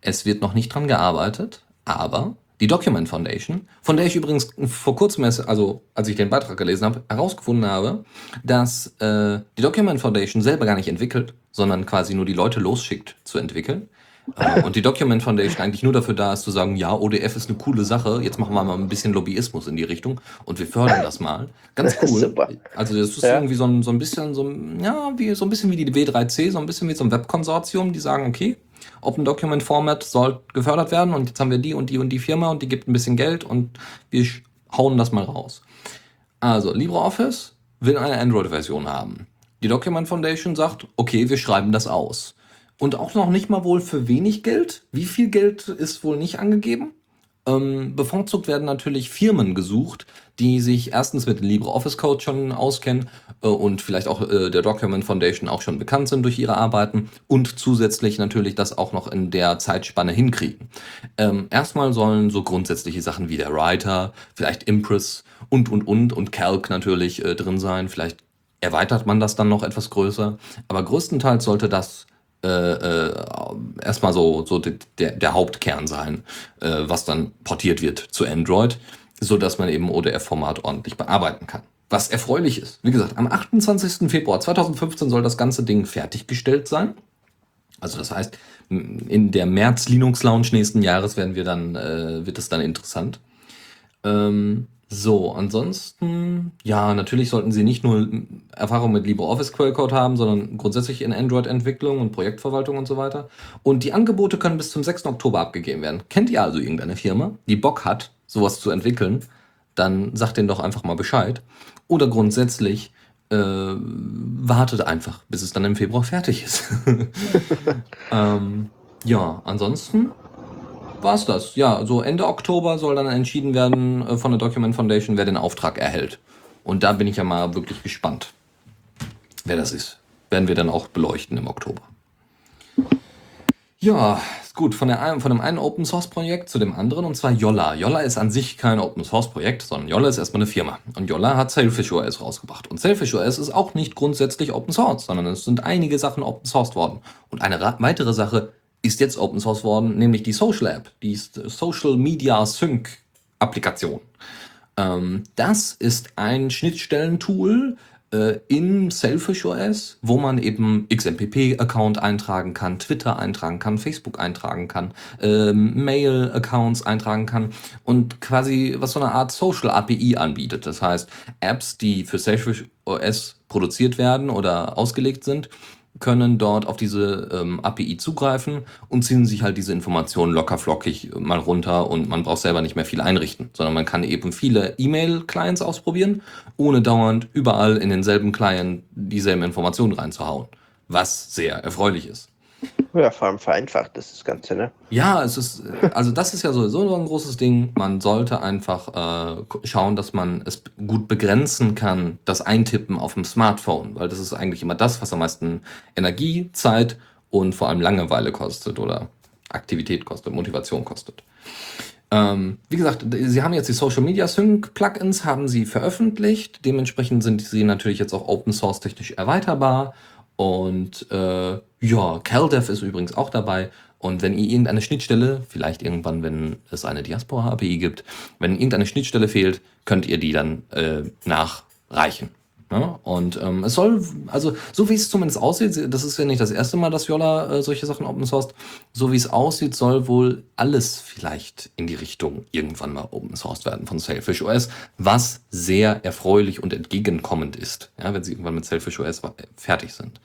Es wird noch nicht dran gearbeitet, aber die Document Foundation, von der ich übrigens vor kurzem, also als ich den Beitrag gelesen habe, herausgefunden habe, dass äh, die Document Foundation selber gar nicht entwickelt, sondern quasi nur die Leute losschickt zu entwickeln. Äh, und die Document Foundation eigentlich nur dafür da ist, zu sagen, ja, ODF ist eine coole Sache, jetzt machen wir mal ein bisschen Lobbyismus in die Richtung und wir fördern das mal. Ganz cool. Also das ist ja. irgendwie so ein, so ein bisschen, so, ja, wie, so ein bisschen wie die W3C, so ein bisschen wie so ein Webkonsortium, die sagen, okay, Open Document Format soll gefördert werden und jetzt haben wir die und die und die Firma und die gibt ein bisschen Geld und wir hauen das mal raus. Also, LibreOffice will eine Android-Version haben. Die Document Foundation sagt, okay, wir schreiben das aus. Und auch noch nicht mal wohl für wenig Geld. Wie viel Geld ist wohl nicht angegeben? Ähm, bevorzugt werden natürlich Firmen gesucht, die sich erstens mit dem LibreOffice Code schon auskennen äh, und vielleicht auch äh, der Document Foundation auch schon bekannt sind durch ihre Arbeiten und zusätzlich natürlich das auch noch in der Zeitspanne hinkriegen. Ähm, erstmal sollen so grundsätzliche Sachen wie der Writer, vielleicht Impress und und und und Calc natürlich äh, drin sein. Vielleicht erweitert man das dann noch etwas größer, aber größtenteils sollte das äh, äh, erstmal so, so der, der Hauptkern sein, äh, was dann portiert wird zu Android, so dass man eben ODF-Format ordentlich bearbeiten kann. Was erfreulich ist. Wie gesagt, am 28. Februar 2015 soll das ganze Ding fertiggestellt sein. Also das heißt, in der März Linux Lounge nächsten Jahres werden wir dann, äh, wird es dann interessant. Ähm, so, ansonsten, ja, natürlich sollten Sie nicht nur Erfahrung mit LibreOffice Quellcode haben, sondern grundsätzlich in Android-Entwicklung und Projektverwaltung und so weiter. Und die Angebote können bis zum 6. Oktober abgegeben werden. Kennt ihr also irgendeine Firma, die Bock hat, sowas zu entwickeln? Dann sagt denen doch einfach mal Bescheid. Oder grundsätzlich, äh, wartet einfach, bis es dann im Februar fertig ist. ähm, ja, ansonsten war's das. Ja, so Ende Oktober soll dann entschieden werden äh, von der Document Foundation, wer den Auftrag erhält. Und da bin ich ja mal wirklich gespannt, wer das ist. Werden wir dann auch beleuchten im Oktober. Ja, gut, von, der, von dem einen Open Source Projekt zu dem anderen, und zwar Yolla. Yolla ist an sich kein Open Source Projekt, sondern Yolla ist erstmal eine Firma. Und Yolla hat Sailfish OS rausgebracht. Und Sailfish OS ist auch nicht grundsätzlich Open Source, sondern es sind einige Sachen Open Sourced worden. Und eine weitere Sache ist jetzt Open Source worden, nämlich die Social App, die Social Media Sync Applikation. Ähm, das ist ein Schnittstellentool äh, in Selfish OS, wo man eben XMPP-Account eintragen kann, Twitter eintragen kann, Facebook eintragen kann, äh, Mail-Accounts eintragen kann und quasi was so eine Art Social API anbietet. Das heißt, Apps, die für Selfish OS produziert werden oder ausgelegt sind, können dort auf diese ähm, API zugreifen und ziehen sich halt diese Informationen locker flockig mal runter und man braucht selber nicht mehr viel einrichten, sondern man kann eben viele E-Mail-Clients ausprobieren, ohne dauernd überall in denselben Client dieselben Informationen reinzuhauen, was sehr erfreulich ist. Vor allem vereinfacht ist das Ganze, ne? Ja, es ist, also das ist ja sowieso ein großes Ding. Man sollte einfach äh, schauen, dass man es gut begrenzen kann, das Eintippen auf dem Smartphone, weil das ist eigentlich immer das, was am meisten Energie, Zeit und vor allem Langeweile kostet oder Aktivität kostet, Motivation kostet. Ähm, wie gesagt, sie haben jetzt die Social Media Sync Plugins, haben sie veröffentlicht. Dementsprechend sind sie natürlich jetzt auch Open Source technisch erweiterbar und äh, ja, CalDev ist übrigens auch dabei. Und wenn ihr irgendeine Schnittstelle, vielleicht irgendwann, wenn es eine Diaspora-API gibt, wenn irgendeine Schnittstelle fehlt, könnt ihr die dann äh, nachreichen. Ja, und ähm, es soll, also so wie es zumindest aussieht, das ist ja nicht das erste Mal, dass Yola äh, solche Sachen open sourced, so wie es aussieht, soll wohl alles vielleicht in die Richtung irgendwann mal open sourced werden von Sailfish OS, was sehr erfreulich und entgegenkommend ist, ja, wenn sie irgendwann mit Sailfish OS fertig sind.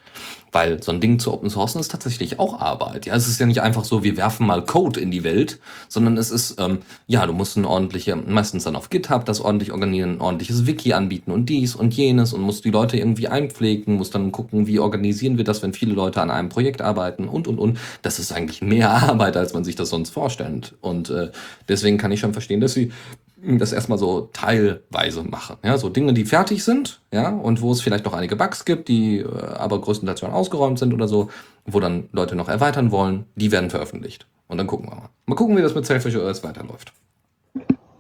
Weil so ein Ding zu open sourcen ist tatsächlich auch Arbeit. Ja, es ist ja nicht einfach so, wir werfen mal Code in die Welt, sondern es ist, ähm, ja, du musst ein ordentliches, meistens dann auf GitHub das ordentlich organisieren, ein ordentliches Wiki anbieten und dies und jenes und musst die Leute irgendwie einpflegen, musst dann gucken, wie organisieren wir das, wenn viele Leute an einem Projekt arbeiten und und und. Das ist eigentlich mehr Arbeit, als man sich das sonst vorstellt. Und äh, deswegen kann ich schon verstehen, dass sie das erstmal so teilweise machen. Ja, so Dinge, die fertig sind, ja, und wo es vielleicht noch einige Bugs gibt, die äh, aber größtenteils schon ausgeräumt sind oder so, wo dann Leute noch erweitern wollen, die werden veröffentlicht. Und dann gucken wir mal. Mal gucken, wie das mit Selfish OS weiterläuft.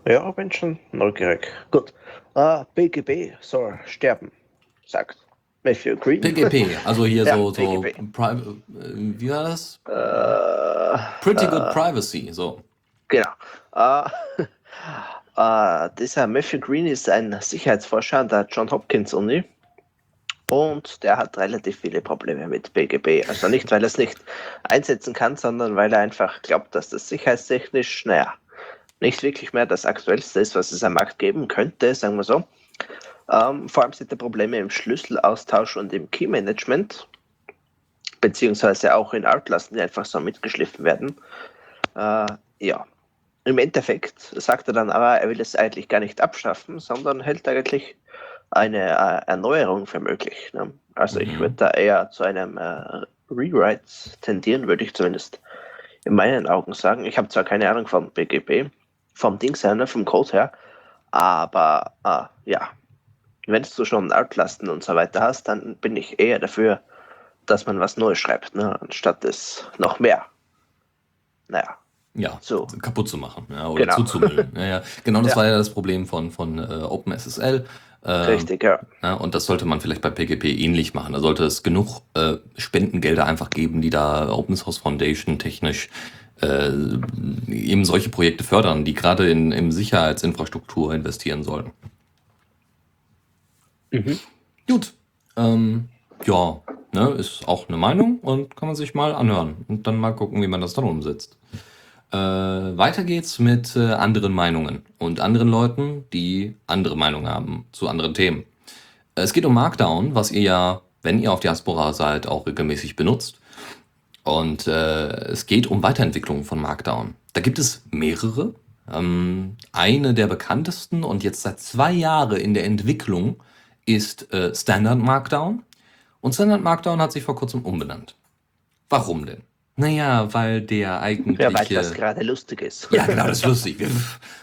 Ja, bin schon neugierig. Gut. Uh, BGB soll sterben, sagt Matthew Green. PGP, also hier ja, so, so äh, wie war das? Uh, Pretty Good uh, Privacy, so. Genau. Uh, Äh, dieser Matthew Green ist ein Sicherheitsforscher an der John Hopkins Uni und der hat relativ viele Probleme mit BGB. Also nicht, weil er es nicht einsetzen kann, sondern weil er einfach glaubt, dass das sicherheitstechnisch, naja, nicht wirklich mehr das Aktuellste ist, was es am Markt geben könnte, sagen wir so. Ähm, vor allem sind da Probleme im Schlüsselaustausch und im Key-Management, beziehungsweise auch in Altlasten, die einfach so mitgeschliffen werden. Äh, ja, im Endeffekt sagt er dann aber, er will es eigentlich gar nicht abschaffen, sondern hält eigentlich eine äh, Erneuerung für möglich. Ne? Also mhm. ich würde da eher zu einem äh, Rewrite tendieren, würde ich zumindest in meinen Augen sagen. Ich habe zwar keine Ahnung vom BGB, vom Dings her, ne, vom Code her, aber äh, ja, wenn du schon Altlasten und so weiter hast, dann bin ich eher dafür, dass man was Neues schreibt, ne, anstatt es noch mehr. Naja, ja, so. kaputt zu machen ja, oder genau. zuzumüllen. ja, ja. Genau, das ja. war ja das Problem von, von äh, OpenSSL. Äh, Richtig, ja. ja. Und das sollte man vielleicht bei PGP ähnlich machen. Da sollte es genug äh, Spendengelder einfach geben, die da Open Source Foundation technisch äh, eben solche Projekte fördern, die gerade in, in Sicherheitsinfrastruktur investieren sollen. Mhm. Gut. Ähm, ja, ne, ist auch eine Meinung und kann man sich mal anhören und dann mal gucken, wie man das dann umsetzt. Äh, weiter geht's mit äh, anderen Meinungen und anderen Leuten, die andere Meinungen haben zu anderen Themen. Es geht um Markdown, was ihr ja, wenn ihr auf Diaspora seid, auch regelmäßig benutzt. Und äh, es geht um Weiterentwicklung von Markdown. Da gibt es mehrere. Ähm, eine der bekanntesten und jetzt seit zwei Jahren in der Entwicklung ist äh, Standard Markdown. Und Standard Markdown hat sich vor kurzem umbenannt. Warum denn? Naja, weil der eigentliche. Ja, weil das gerade lustig ist. Ja, genau, das ist lustig. Wir,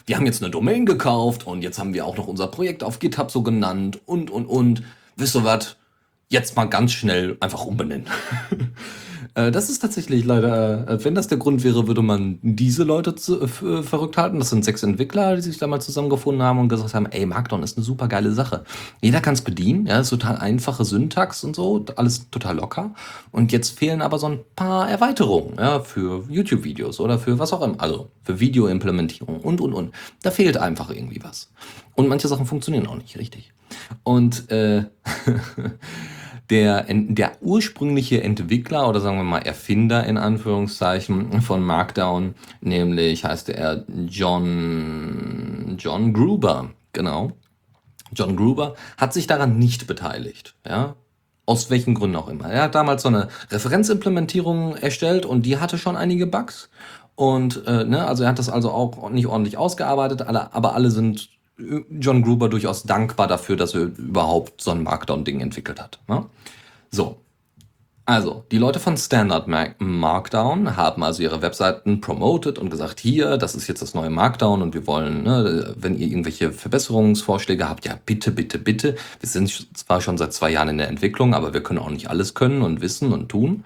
wir haben jetzt eine Domain gekauft und jetzt haben wir auch noch unser Projekt auf GitHub so genannt und, und, und. Wisst ihr was? Jetzt mal ganz schnell einfach umbenennen. Äh, das ist tatsächlich leider, äh, wenn das der Grund wäre, würde man diese Leute zu, für verrückt halten. Das sind sechs Entwickler, die sich da mal zusammengefunden haben und gesagt haben, ey, Markdown ist eine super geile Sache. Jeder kann es bedienen, ja, ist total einfache Syntax und so, alles total locker. Und jetzt fehlen aber so ein paar Erweiterungen, ja, für YouTube-Videos oder für was auch immer, also für Video-Implementierung und, und, und. Da fehlt einfach irgendwie was. Und manche Sachen funktionieren auch nicht richtig. Und äh, der, der ursprüngliche Entwickler oder sagen wir mal Erfinder in Anführungszeichen von Markdown, nämlich heißt er John, John Gruber, genau. John Gruber hat sich daran nicht beteiligt, ja. Aus welchen Gründen auch immer. Er hat damals so eine Referenzimplementierung erstellt und die hatte schon einige Bugs. Und äh, ne, also er hat das also auch nicht ordentlich ausgearbeitet, alle, aber alle sind John Gruber durchaus dankbar dafür, dass er überhaupt so ein Markdown-Ding entwickelt hat. Ne? So. Also, die Leute von Standard Markdown haben also ihre Webseiten promoted und gesagt, hier, das ist jetzt das neue Markdown und wir wollen, ne, wenn ihr irgendwelche Verbesserungsvorschläge habt, ja, bitte, bitte, bitte. Wir sind zwar schon seit zwei Jahren in der Entwicklung, aber wir können auch nicht alles können und wissen und tun.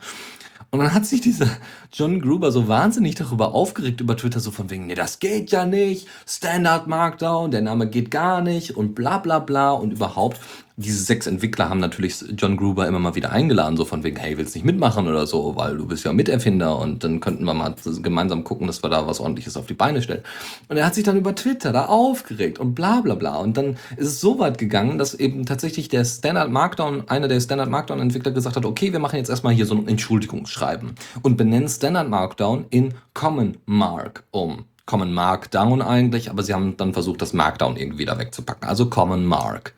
Und dann hat sich dieser John Gruber so wahnsinnig darüber aufgeregt über Twitter, so von wegen, nee, das geht ja nicht, Standard Markdown, der Name geht gar nicht und bla bla bla. Und überhaupt diese sechs Entwickler haben natürlich John Gruber immer mal wieder eingeladen, so von wegen, hey, willst nicht mitmachen oder so, weil du bist ja Miterfinder und dann könnten wir mal gemeinsam gucken, dass wir da was ordentliches auf die Beine stellen. Und er hat sich dann über Twitter da aufgeregt und bla bla bla. Und dann ist es so weit gegangen, dass eben tatsächlich der Standard Markdown, einer der Standard Markdown Entwickler gesagt hat, okay, wir machen jetzt erstmal hier so ein Entschuldigungsschreiben und benennen Standard Markdown in Common Mark um. Common Markdown eigentlich, aber sie haben dann versucht, das Markdown irgendwie wieder wegzupacken. Also Common Mark.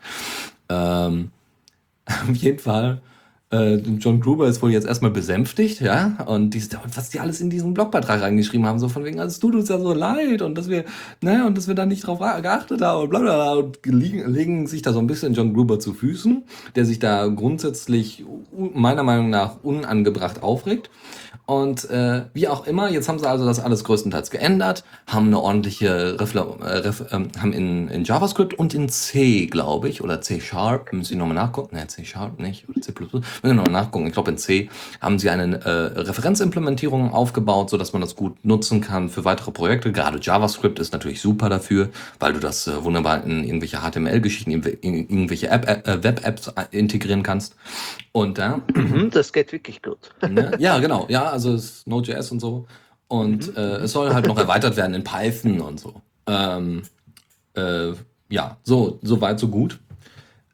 Ähm, auf jeden Fall, äh, John Gruber ist wohl jetzt erstmal besänftigt, ja, und die, was die alles in diesen Blogbeitrag reingeschrieben haben, so von wegen, also es tut uns ja so leid und dass wir, ne, und dass wir da nicht drauf geachtet haben und bla bla bla und legen, legen sich da so ein bisschen John Gruber zu Füßen, der sich da grundsätzlich meiner Meinung nach unangebracht aufregt. Und äh, wie auch immer, jetzt haben sie also das alles größtenteils geändert, haben eine ordentliche Refle äh, Ref äh, haben in, in JavaScript und in C, glaube ich, oder C Sharp, müssen Sie nochmal nachgucken, ne, C Sharp nicht, oder C++, müssen Sie nochmal nachgucken, ich glaube in C haben sie eine äh, Referenzimplementierung aufgebaut, so dass man das gut nutzen kann für weitere Projekte. Gerade JavaScript ist natürlich super dafür, weil du das äh, wunderbar in irgendwelche HTML-Geschichten, in, in irgendwelche App, äh, Web-Apps integrieren kannst. Und da. Äh, das geht wirklich gut. Ne? Ja, genau, ja, also es Node.js und so. Und mhm. äh, es soll halt noch erweitert werden in Python und so. Ähm, äh, ja, so, so weit, so gut.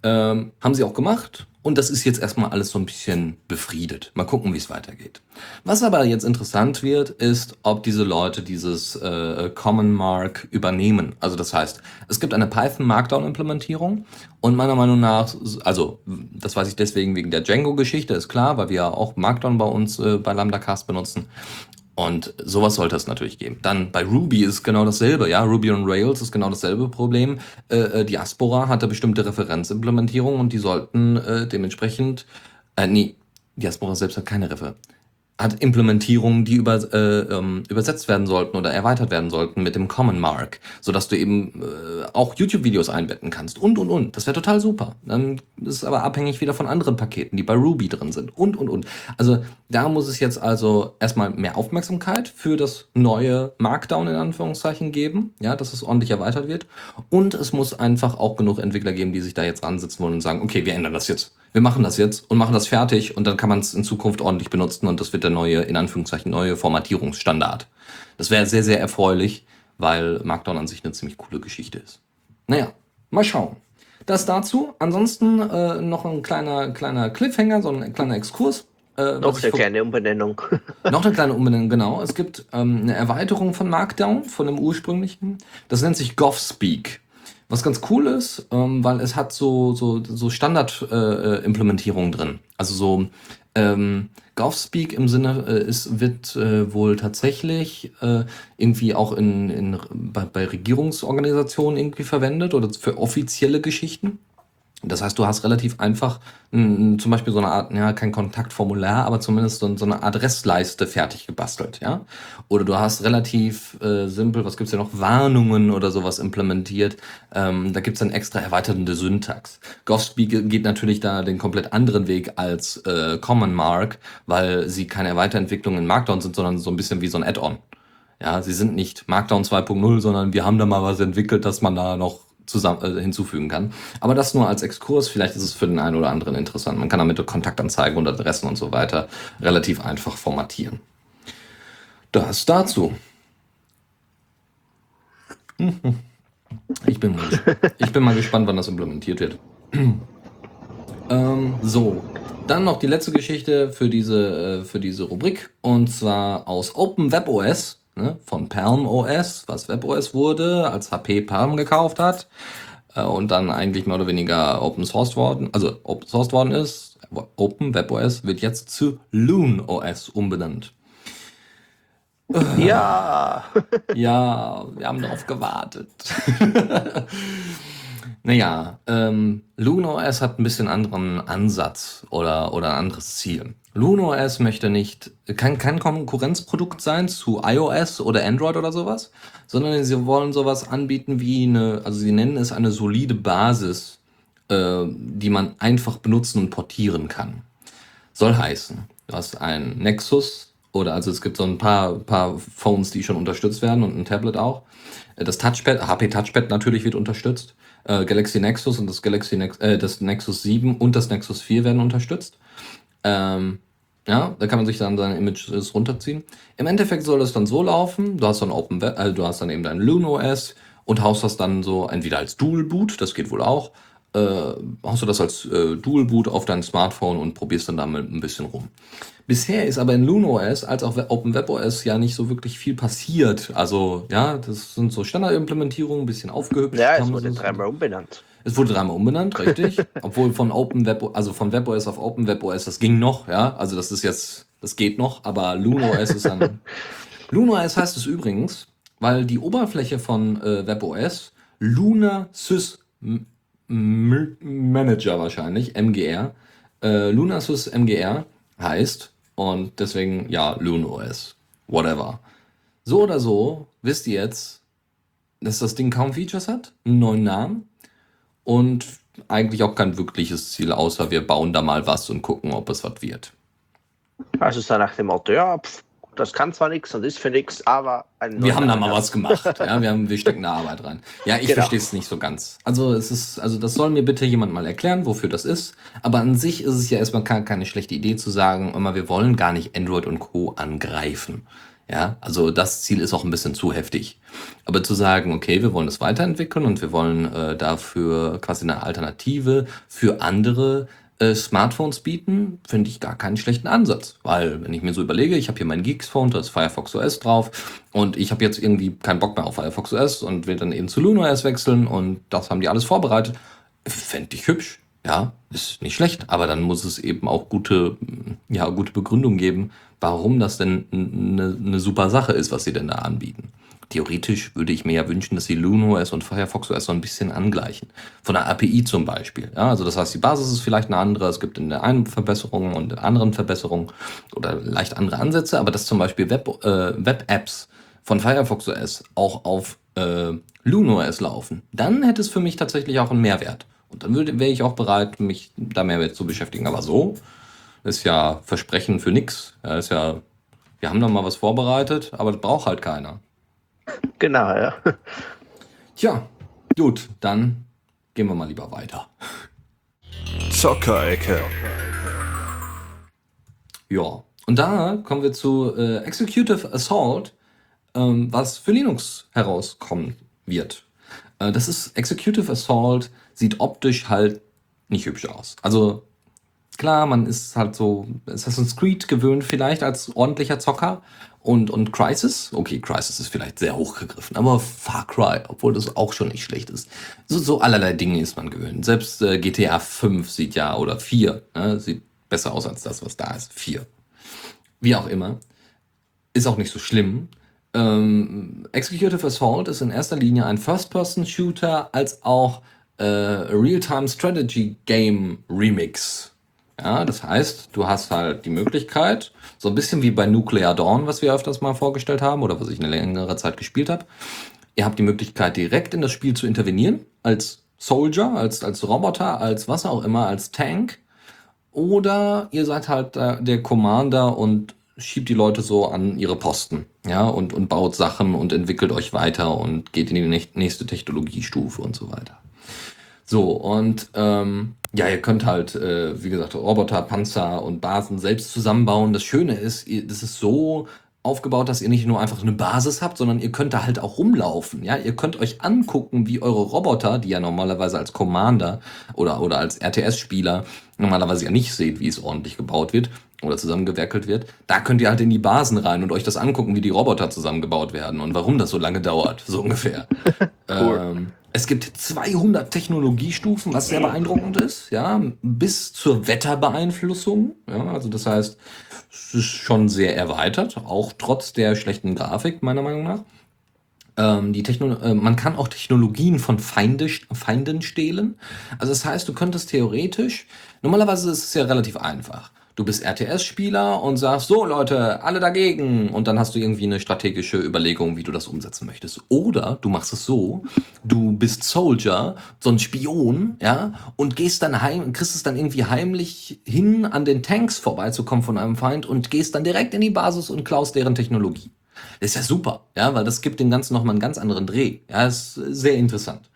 Ähm, haben sie auch gemacht. Und das ist jetzt erstmal alles so ein bisschen befriedet. Mal gucken, wie es weitergeht. Was aber jetzt interessant wird, ist, ob diese Leute dieses äh, Common Mark übernehmen. Also das heißt, es gibt eine Python Markdown Implementierung und meiner Meinung nach, also das weiß ich deswegen wegen der Django-Geschichte, ist klar, weil wir ja auch Markdown bei uns äh, bei LambdaCast benutzen. Und sowas sollte es natürlich geben. Dann bei Ruby ist genau dasselbe, ja. Ruby on Rails ist genau dasselbe Problem. Äh, äh Diaspora hatte bestimmte Referenzimplementierungen und die sollten äh, dementsprechend, äh, nee, Diaspora selbst hat keine Refer hat Implementierungen, die über, äh, ähm, übersetzt werden sollten oder erweitert werden sollten mit dem Common Mark, sodass du eben äh, auch YouTube-Videos einbetten kannst und, und, und. Das wäre total super. Dann ist es aber abhängig wieder von anderen Paketen, die bei Ruby drin sind und, und, und. Also da muss es jetzt also erstmal mehr Aufmerksamkeit für das neue Markdown in Anführungszeichen geben, ja, dass es ordentlich erweitert wird. Und es muss einfach auch genug Entwickler geben, die sich da jetzt ransitzen wollen und sagen, okay, wir ändern das jetzt wir machen das jetzt und machen das fertig und dann kann man es in Zukunft ordentlich benutzen und das wird der neue, in Anführungszeichen, neue Formatierungsstandard. Das wäre sehr, sehr erfreulich, weil Markdown an sich eine ziemlich coole Geschichte ist. Naja, mal schauen. Das dazu. Ansonsten äh, noch ein kleiner, kleiner Cliffhanger, so ein kleiner Exkurs. Äh, noch eine kleine Umbenennung. noch eine kleine Umbenennung, genau. Es gibt ähm, eine Erweiterung von Markdown, von dem ursprünglichen. Das nennt sich GovSpeak. Was ganz cool ist, ähm, weil es hat so, so, so Standard-Implementierungen äh, drin. Also so ähm, GovSpeak im Sinne äh, ist, wird äh, wohl tatsächlich äh, irgendwie auch in, in, bei, bei Regierungsorganisationen irgendwie verwendet oder für offizielle Geschichten. Das heißt, du hast relativ einfach m, zum Beispiel so eine Art, ja, kein Kontaktformular, aber zumindest so, so eine Adressleiste fertig gebastelt, ja. Oder du hast relativ äh, simpel, was gibt's ja noch, Warnungen oder sowas implementiert. Ähm, da gibt's dann extra erweiternde Syntax. GovSpeak geht natürlich da den komplett anderen Weg als äh, Common Mark, weil sie keine Weiterentwicklung in Markdown sind, sondern so ein bisschen wie so ein Add-on. Ja, sie sind nicht Markdown 2.0, sondern wir haben da mal was entwickelt, dass man da noch zusammen, äh, hinzufügen kann. Aber das nur als Exkurs, vielleicht ist es für den einen oder anderen interessant. Man kann damit Kontaktanzeigen und Adressen und so weiter relativ einfach formatieren. Das dazu. Ich bin mal, ich bin mal gespannt, wann das implementiert wird. ähm, so, dann noch die letzte Geschichte für diese, äh, für diese Rubrik und zwar aus OpenWebOS ne, von Palm OS, was WebOS wurde, als HP Palm gekauft hat äh, und dann eigentlich mehr oder weniger Open Source worden, also Open Source worden ist. Open WebOS wird jetzt zu Loon OS umbenannt. Ja. ja, wir haben darauf gewartet. naja, ähm, LuneOS hat ein bisschen anderen Ansatz oder, oder ein anderes Ziel. LuneOS möchte nicht, kann kein Konkurrenzprodukt sein zu iOS oder Android oder sowas, sondern sie wollen sowas anbieten wie eine, also sie nennen es eine solide Basis, äh, die man einfach benutzen und portieren kann. Soll heißen, du hast ein Nexus oder also es gibt so ein paar, paar Phones, die schon unterstützt werden und ein Tablet auch. Das Touchpad, HP Touchpad natürlich wird unterstützt. Äh, Galaxy Nexus und das Galaxy Nex äh, das Nexus 7 und das Nexus 4 werden unterstützt. Ähm, ja, da kann man sich dann seine Images runterziehen. Im Endeffekt soll es dann so laufen, du hast dann Open Web, also du hast dann eben dein LuneOS und haust das dann so entweder als Dual Boot, das geht wohl auch, äh, haust du das als äh, Dual Boot auf dein Smartphone und probierst dann damit ein bisschen rum. Bisher ist aber in LuneOS als auch Open OS ja nicht so wirklich viel passiert. Also, ja, das sind so Standardimplementierungen, ein bisschen aufgehübscht. Ja, es wurde dreimal umbenannt. Es wurde dreimal umbenannt, richtig. Obwohl von Open Web, also von WebOS auf Open WebOS, das ging noch, ja. Also das ist jetzt, das geht noch, aber LuneOS ist dann. LuneOS heißt es übrigens, weil die Oberfläche von äh, WebOS Luna Sys Manager wahrscheinlich, MGR, äh, Luna Sys MGR heißt und deswegen, ja, LuneOS. Whatever. So oder so, wisst ihr jetzt, dass das Ding kaum Features hat, einen neuen Namen und eigentlich auch kein wirkliches Ziel, außer wir bauen da mal was und gucken, ob es was wird. Also so nach dem Motto, ja, pf, das kann zwar nichts und ist für nichts, aber ein Wir haben da mal was gemacht. ja, wir, haben, wir stecken da Arbeit rein. Ja, ich genau. verstehe es nicht so ganz. Also es ist, also das soll mir bitte jemand mal erklären, wofür das ist. Aber an sich ist es ja erstmal keine schlechte Idee zu sagen, immer wir wollen gar nicht Android und Co. angreifen. Ja, also das Ziel ist auch ein bisschen zu heftig. Aber zu sagen, okay, wir wollen das weiterentwickeln und wir wollen äh, dafür quasi eine Alternative für andere äh, Smartphones bieten, finde ich gar keinen schlechten Ansatz. Weil, wenn ich mir so überlege, ich habe hier mein Geeks-Phone, da ist Firefox OS drauf und ich habe jetzt irgendwie keinen Bock mehr auf Firefox OS und will dann eben zu LunoOS wechseln und das haben die alles vorbereitet. Fände ich hübsch. Ja, ist nicht schlecht, aber dann muss es eben auch gute, ja, gute Begründung geben, warum das denn eine ne super Sache ist, was sie denn da anbieten theoretisch würde ich mir ja wünschen, dass sie LunoOS und Firefox OS so ein bisschen angleichen. Von der API zum Beispiel. Ja, also das heißt, die Basis ist vielleicht eine andere, es gibt in der einen Verbesserung und in der anderen Verbesserung oder leicht andere Ansätze, aber dass zum Beispiel Web, äh, Web-Apps von Firefox OS auch auf äh, LunoOS laufen, dann hätte es für mich tatsächlich auch einen Mehrwert. Und dann wäre ich auch bereit, mich da mehr zu beschäftigen. Aber so ist ja Versprechen für nix. Ja, ist ja, wir haben da mal was vorbereitet, aber das braucht halt keiner. Genau, ja. Tja, gut, dann gehen wir mal lieber weiter. Zockerecke. Ja, und da kommen wir zu äh, Executive Assault, ähm, was für Linux herauskommen wird. Äh, das ist Executive Assault, sieht optisch halt nicht hübsch aus. Also klar, man ist halt so Assassin's Creed gewöhnt vielleicht als ordentlicher Zocker und, und Crisis, okay, Crisis ist vielleicht sehr hochgegriffen, aber Far Cry, obwohl das auch schon nicht schlecht ist. So, so allerlei Dinge ist man gewöhnt. Selbst äh, GTA 5 sieht ja, oder 4, ne, sieht besser aus als das, was da ist. 4. Wie auch immer. Ist auch nicht so schlimm. Ähm, Executive Assault ist in erster Linie ein First-Person-Shooter als auch äh, Real-Time Strategy Game Remix. Ja, das heißt, du hast halt die Möglichkeit, so ein bisschen wie bei Nuclear Dawn, was wir öfters mal vorgestellt haben oder was ich eine längere Zeit gespielt habe. Ihr habt die Möglichkeit, direkt in das Spiel zu intervenieren, als Soldier, als, als Roboter, als was auch immer, als Tank. Oder ihr seid halt der Commander und schiebt die Leute so an ihre Posten, ja, und, und baut Sachen und entwickelt euch weiter und geht in die nächste Technologiestufe und so weiter. So, und ähm, ja, ihr könnt halt, äh, wie gesagt, Roboter, Panzer und Basen selbst zusammenbauen. Das Schöne ist, das ist so aufgebaut, dass ihr nicht nur einfach eine Basis habt, sondern ihr könnt da halt auch rumlaufen. Ja, ihr könnt euch angucken, wie eure Roboter, die ja normalerweise als Commander oder, oder als RTS-Spieler normalerweise ja nicht seht, wie es ordentlich gebaut wird oder zusammengewerkelt wird. Da könnt ihr halt in die Basen rein und euch das angucken, wie die Roboter zusammengebaut werden und warum das so lange dauert, so ungefähr. cool. ähm, es gibt 200 Technologiestufen, was sehr beeindruckend ist, ja, bis zur Wetterbeeinflussung. Ja, also das heißt, es ist schon sehr erweitert, auch trotz der schlechten Grafik, meiner Meinung nach. Ähm, die äh, man kann auch Technologien von Feinde, Feinden stehlen. Also das heißt, du könntest theoretisch, normalerweise ist es ja relativ einfach du bist RTS-Spieler und sagst, so Leute, alle dagegen. Und dann hast du irgendwie eine strategische Überlegung, wie du das umsetzen möchtest. Oder du machst es so, du bist Soldier, so ein Spion, ja, und gehst dann heim, kriegst es dann irgendwie heimlich hin, an den Tanks vorbeizukommen von einem Feind und gehst dann direkt in die Basis und klaust deren Technologie. Das ist ja super, ja, weil das gibt dem Ganzen nochmal einen ganz anderen Dreh. Ja, ist sehr interessant.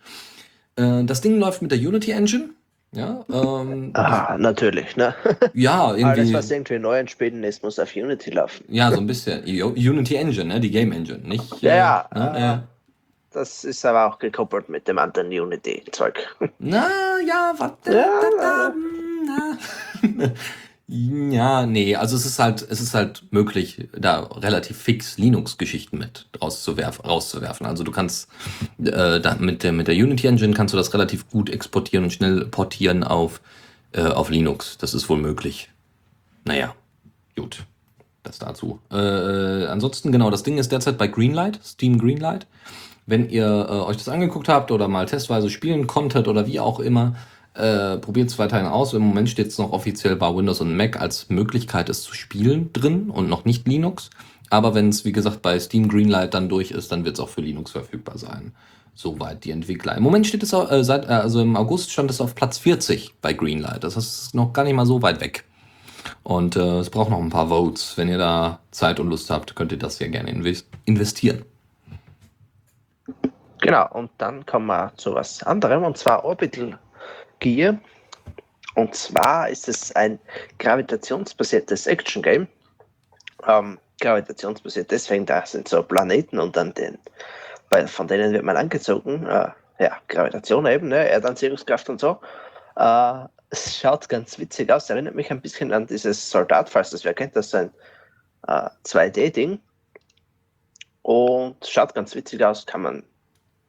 Äh, das Ding läuft mit der Unity Engine. Ja, ähm, Ah, natürlich, ne? ja, Alles, irgendwie. was irgendwie neu Spielen ist, muss auf Unity laufen. Ja, so ein bisschen. Unity Engine, ne? Die Game Engine, nicht? Ja, ja, Ne? äh, ja. Das ist aber auch gekoppelt mit dem anderen Unity-Zeug. Na, ja, warte. Ja, da, da, na. Ja, nee, also es ist halt, es ist halt möglich, da relativ fix Linux-Geschichten mit rauszuwerfen, rauszuwerfen. Also du kannst äh, da mit der mit der Unity Engine kannst du das relativ gut exportieren und schnell portieren auf äh, auf Linux. Das ist wohl möglich. Naja, gut. Das dazu. Äh, ansonsten, genau, das Ding ist derzeit bei Greenlight, Steam Greenlight. Wenn ihr äh, euch das angeguckt habt oder mal testweise spielen konntet oder wie auch immer, äh, probiert es weiterhin aus. Im Moment steht es noch offiziell bei Windows und Mac als Möglichkeit, es zu spielen drin und noch nicht Linux. Aber wenn es, wie gesagt, bei Steam Greenlight dann durch ist, dann wird es auch für Linux verfügbar sein. Soweit die Entwickler. Im Moment steht es, äh, seit, äh, also im August stand es auf Platz 40 bei Greenlight. Das ist noch gar nicht mal so weit weg. Und äh, es braucht noch ein paar Votes. Wenn ihr da Zeit und Lust habt, könnt ihr das ja gerne inves- investieren. Genau, und dann kommen wir zu was anderem, und zwar Orbital Gear. Und zwar ist es ein gravitationsbasiertes Action-Game. Ähm, gravitationsbasiert deswegen, da sind so Planeten und dann den, bei, von denen wird man angezogen. Äh, ja, Gravitation eben, ne? Erdanziehungskraft und so. Äh, es schaut ganz witzig aus, erinnert mich ein bisschen an dieses Soldat, falls das wer kennt, das ist ein äh, 2D-Ding. Und schaut ganz witzig aus, kann man,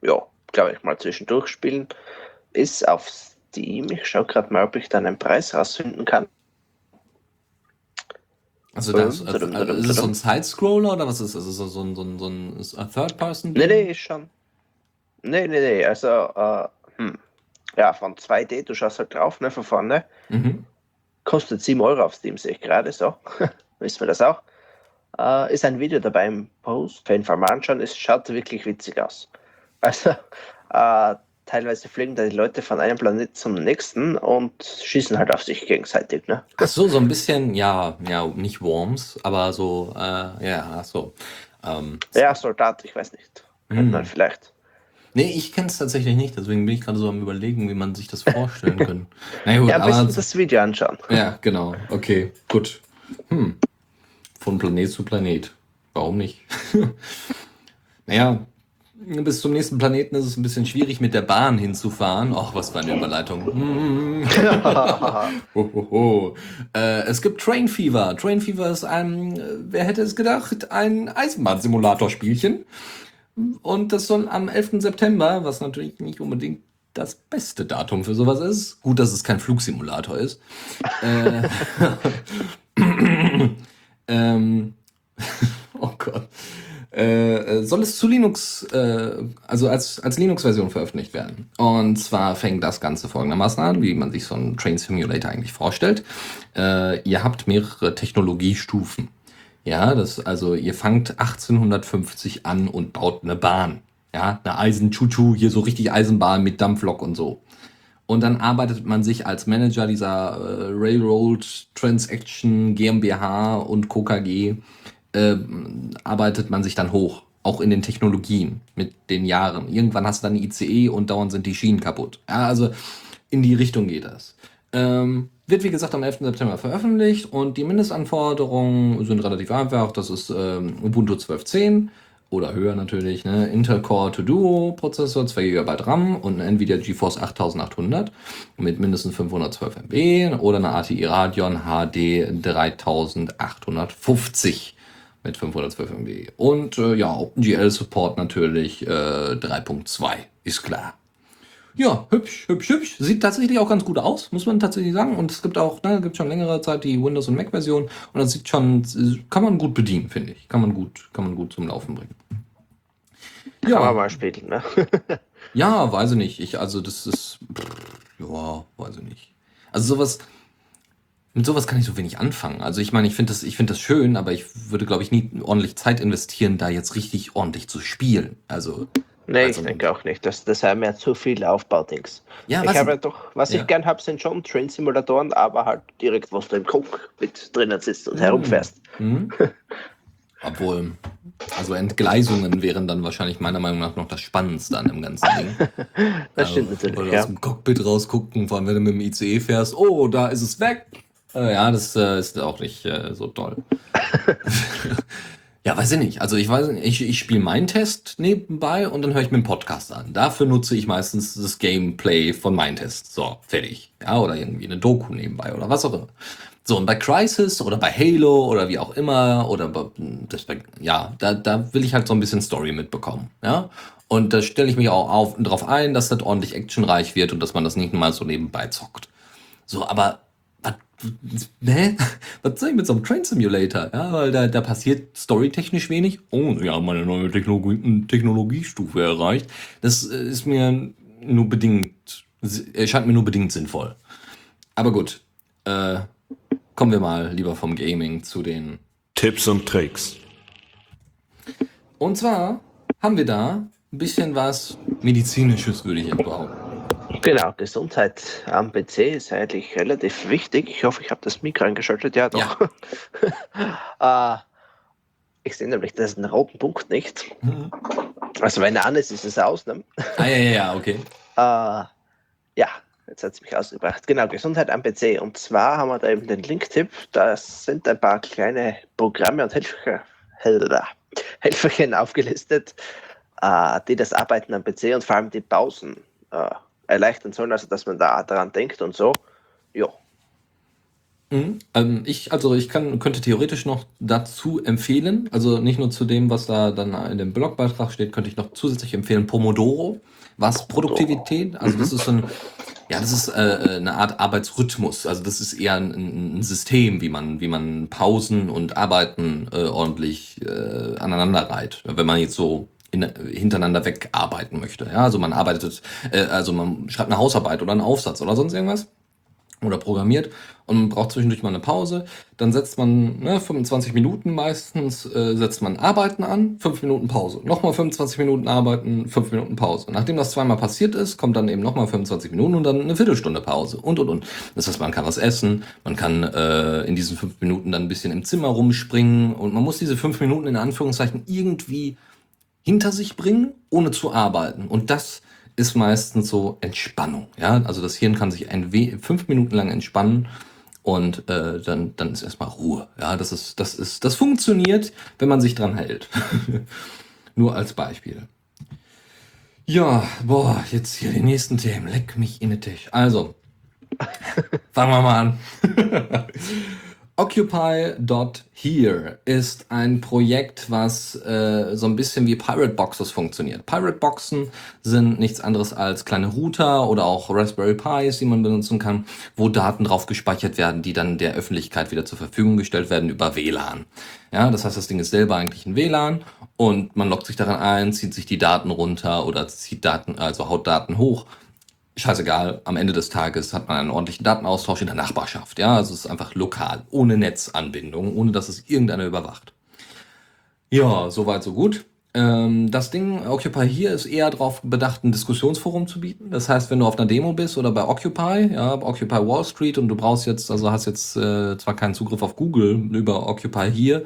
ja, glaube ich, mal zwischendurch spielen. Ist auf Steam. Ich schaue gerade mal, ob ich da einen Preis rausfinden kann. Also, das, Ähm, also, also ist es so ein Side-Scroller oder was ist das? Ist es so ein, so ein, so ein Third-Person? Nee, nee, ist schon. Nee, nee, nee, also, äh, hm. ja, von 2D, du schaust halt drauf, ne, von vorne. Mhm. Kostet 7 Euro auf Steam, sehe ich gerade so. Wissen wir das auch. Äh, ist ein Video dabei im Post. Auf jeden Fall mal anschauen. Es schaut wirklich witzig aus. Also, äh, teilweise fliegen da die Leute von einem Planet zum nächsten und schießen halt auf sich gegenseitig. Ne? Ach so, so ein bisschen, ja, ja, nicht Worms, aber so, äh, ja, ach so. Ähm, Ja, Soldat, ich weiß nicht. Könnte Hm. man vielleicht. nee, ich kenne es tatsächlich nicht, deswegen bin ich gerade so am überlegen, wie man sich das vorstellen kann. Na gut, Ja, aber bisschen das Video anschauen. Ja, genau. Okay, gut. Hm. Von Planet zu Planet. Warum nicht? naja, bis zum nächsten Planeten ist es ein bisschen schwierig, mit der Bahn hinzufahren. Ach, was für eine Überleitung. Hm. Hohoho. Äh, es gibt Train Fever. Train Fever ist ein, äh, wer hätte es gedacht, ein Eisenbahnsimulator-Spielchen. Und das soll am 11. September, was natürlich nicht unbedingt das beste Datum für sowas ist. Gut, dass es kein Flugsimulator ist. äh, ähm, oh Gott. Äh, soll es zu Linux, äh, also als, als Linux-Version veröffentlicht werden. Und zwar fängt das Ganze folgendermaßen an, wie man sich so einen Train Simulator eigentlich vorstellt. Äh, ihr habt mehrere Technologiestufen. Ja, das, also ihr fangt 1850 an und baut eine Bahn. Ja, eine Eisenchuchu, hier so richtig Eisenbahn mit Dampflok und so. Und dann arbeitet man sich als Manager dieser äh, Railroad Transaction GmbH und KKG, äh, arbeitet man sich dann hoch. Auch in den Technologien mit den Jahren. Irgendwann hast du dann ICE und dauernd sind die Schienen kaputt. Ja, also in die Richtung geht das. Ähm, wird wie gesagt am 11. September veröffentlicht und die Mindestanforderungen sind relativ einfach. Das ist ähm, Ubuntu 12.10 oder höher natürlich, ne? Intel Core to Duo Prozessor, 2 GB RAM und ein Nvidia GeForce 8800 mit mindestens 512 MB oder eine ATI Radeon HD 3850 mit 512 MB. Und äh, ja, OpenGL Support natürlich äh, 3.2, ist klar. Ja, hübsch, hübsch, hübsch. Sieht tatsächlich auch ganz gut aus, muss man tatsächlich sagen. Und es gibt auch, ne, gibt schon längere Zeit die Windows- und Mac-Version. Und das sieht schon, kann man gut bedienen, finde ich. Kann man gut, kann man gut zum Laufen bringen. Kann man Ja, mal spielen. Ne? ja, weiß ich nicht. Ich, also das ist, pff, ja, weiß ich nicht. Also sowas, mit sowas kann ich so wenig anfangen. Also ich meine, ich finde das, ich finde das schön, aber ich würde, glaube ich, nie ordentlich Zeit investieren, da jetzt richtig ordentlich zu spielen. Also, Nee, Also- ich denke auch nicht. Das, das haben ja zu viele Aufbaudings. ja, ich was, habe ja doch, was Ja. ich gern habe, sind schon Train-Simulatoren, aber halt direkt, wo du im Cockpit drinnen sitzt und Mm. herumfährst. Hm? Obwohl, Also Entgleisungen wären dann wahrscheinlich meiner Meinung nach noch das Spannendste an dem ganzen Ding. Das stimmt natürlich, Oder ja. aus dem Cockpit rausgucken, vor allem wenn du mit dem ICE fährst, oh, da ist es weg. Äh, ja, das äh, ist auch nicht äh, so toll. ja, weiß ich nicht. Also ich weiß nicht, ich, ich spiele meinen Test nebenbei und dann höre ich mir einen Podcast an. Dafür nutze ich meistens das Gameplay von meinem Test. So, fertig. Ja, oder irgendwie eine Doku nebenbei oder was auch immer. So, und bei Crisis oder bei Halo oder wie auch immer, oder bei, das ja, da, da will ich halt so ein bisschen Story mitbekommen. Ja. Und da stelle ich mich auch auf, drauf ein, dass das ordentlich actionreich wird und dass man das nicht mal so nebenbei zockt. So, aber ne? was soll ich mit so einem Train Simulator? Ja, weil da, da passiert storytechnisch wenig. Oh, wir haben eine neue Technologie, Technologiestufe erreicht. Das äh, ist mir nur bedingt, erscheint mir nur bedingt sinnvoll. Aber gut, äh, kommen wir mal lieber vom Gaming zu den. Tipps und Tricks. Und zwar haben wir da ein bisschen was Medizinisches, würde ich jetzt behaupten. Genau, Gesundheit am PC ist eigentlich relativ wichtig. Ich hoffe, ich habe das Mikro eingeschaltet. Ja, doch. äh, ich sehe nämlich diesen roten Punkt nicht. Also wenn er an ist, ist es aus. Ne? Ah, ja, ja, ja, okay. Äh, ja, jetzt hat es mich ausgebracht. Genau, Gesundheit am PC. Und zwar haben wir da eben den Link-Tipp. Das sind ein paar kleine Programme und Helfer, Helfer, Helferchen aufgelistet, äh, die das Arbeiten am PC und vor allem die Pausen erleichtern sollen, also dass man da daran denkt und so. Ja, Mhm. Ähm, ich, also ich kann, könnte theoretisch noch dazu empfehlen, also nicht nur zu dem, was da dann in dem Blogbeitrag steht, könnte ich noch zusätzlich empfehlen Pomodoro, was Produktivität, also das ist so ein, ja, das ist äh, eine Art Arbeitsrhythmus, also das ist eher ein, ein System, wie man, wie man Pausen und Arbeiten äh, ordentlich äh, aneinander reiht, wenn man jetzt so in, hintereinander wegarbeiten möchte. Ja, also man arbeitet, äh, also man schreibt eine Hausarbeit oder einen Aufsatz oder sonst irgendwas oder programmiert und man braucht zwischendurch mal eine Pause. Dann setzt man ne, 25 Minuten meistens, äh, setzt man Arbeiten an, 5 Minuten Pause. Nochmal 25 Minuten Arbeiten, 5 Minuten Pause. Nachdem das zweimal passiert ist, kommt dann eben nochmal 25 Minuten und dann eine Viertelstunde Pause und und und. Das heißt, man kann was essen, man kann äh, in diesen 5 Minuten dann ein bisschen im Zimmer rumspringen und man muss diese 5 Minuten in Anführungszeichen irgendwie hinter sich bringen, ohne zu arbeiten. Und das ist meistens so Entspannung. Ja, also das Hirn kann sich ein we fünf Minuten lang entspannen und äh, dann, dann ist erstmal Ruhe. Ja, das ist, das ist, das funktioniert, wenn man sich dran hält. Nur als Beispiel. Ja, boah, jetzt hier die nächsten Themen. Leck mich in den Tisch. Also, fangen wir mal an. Occupy.here ist ein Projekt, was äh, so ein bisschen wie Pirate Boxes funktioniert. Pirate Boxen sind nichts anderes als kleine Router oder auch Raspberry Pis, die man benutzen kann, wo Daten drauf gespeichert werden, die dann der Öffentlichkeit wieder zur Verfügung gestellt werden über WLAN. Ja, das heißt, das Ding ist selber eigentlich ein WLAN und man loggt sich daran ein, zieht sich die Daten runter oder zieht Daten, also haut Daten hoch scheißegal, am Ende des Tages hat man einen ordentlichen Datenaustausch in der Nachbarschaft. Ja, also es ist einfach lokal, ohne Netzanbindung, ohne dass es irgendeiner überwacht. Ja, soweit, so gut. Ähm, das Ding Occupy hier ist eher darauf bedacht, ein Diskussionsforum zu bieten. Das heißt, wenn du auf einer Demo bist oder bei Occupy, ja, Occupy Wall Street und du brauchst jetzt, also hast jetzt äh, zwar keinen Zugriff auf Google über Occupy hier,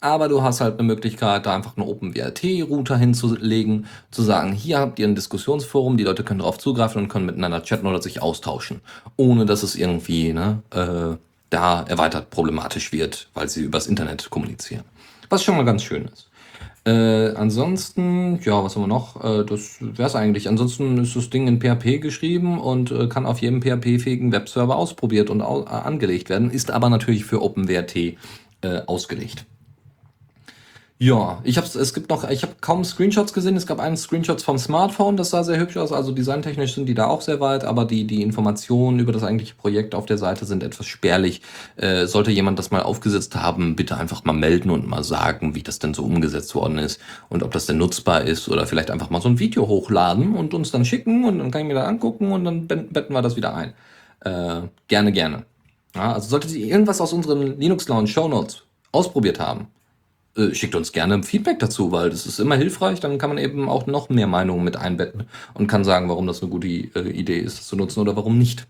aber du hast halt eine Möglichkeit, da einfach einen OpenWRT-Router hinzulegen, zu sagen, hier habt ihr ein Diskussionsforum, die Leute können darauf zugreifen und können miteinander chatten oder sich austauschen, ohne dass es irgendwie ne, äh, da erweitert problematisch wird, weil sie übers Internet kommunizieren. Was schon mal ganz schön ist. Äh, ansonsten, ja, was haben wir noch? Äh, das wäre es eigentlich. Ansonsten ist das Ding in PHP geschrieben und äh, kann auf jedem PHP-fähigen Webserver ausprobiert und au angelegt werden, ist aber natürlich für OpenWRT äh, ausgelegt. Ja, ich hab's, es gibt noch, ich habe kaum Screenshots gesehen. Es gab einen Screenshot vom Smartphone, das sah sehr hübsch aus. Also designtechnisch sind die da auch sehr weit, aber die, die Informationen über das eigentliche Projekt auf der Seite sind etwas spärlich. Äh, sollte jemand das mal aufgesetzt haben, bitte einfach mal melden und mal sagen, wie das denn so umgesetzt worden ist und ob das denn nutzbar ist oder vielleicht einfach mal so ein Video hochladen und uns dann schicken und dann kann ich mir das angucken und dann betten wir das wieder ein. Äh, gerne, gerne. Ja, also solltet ihr irgendwas aus unseren Linux Lounge Show Notes ausprobiert haben, äh, schickt uns gerne Feedback dazu, weil das ist immer hilfreich. Dann kann man eben auch noch mehr Meinungen mit einbetten und kann sagen, warum das eine gute äh, Idee ist, das zu nutzen oder warum nicht.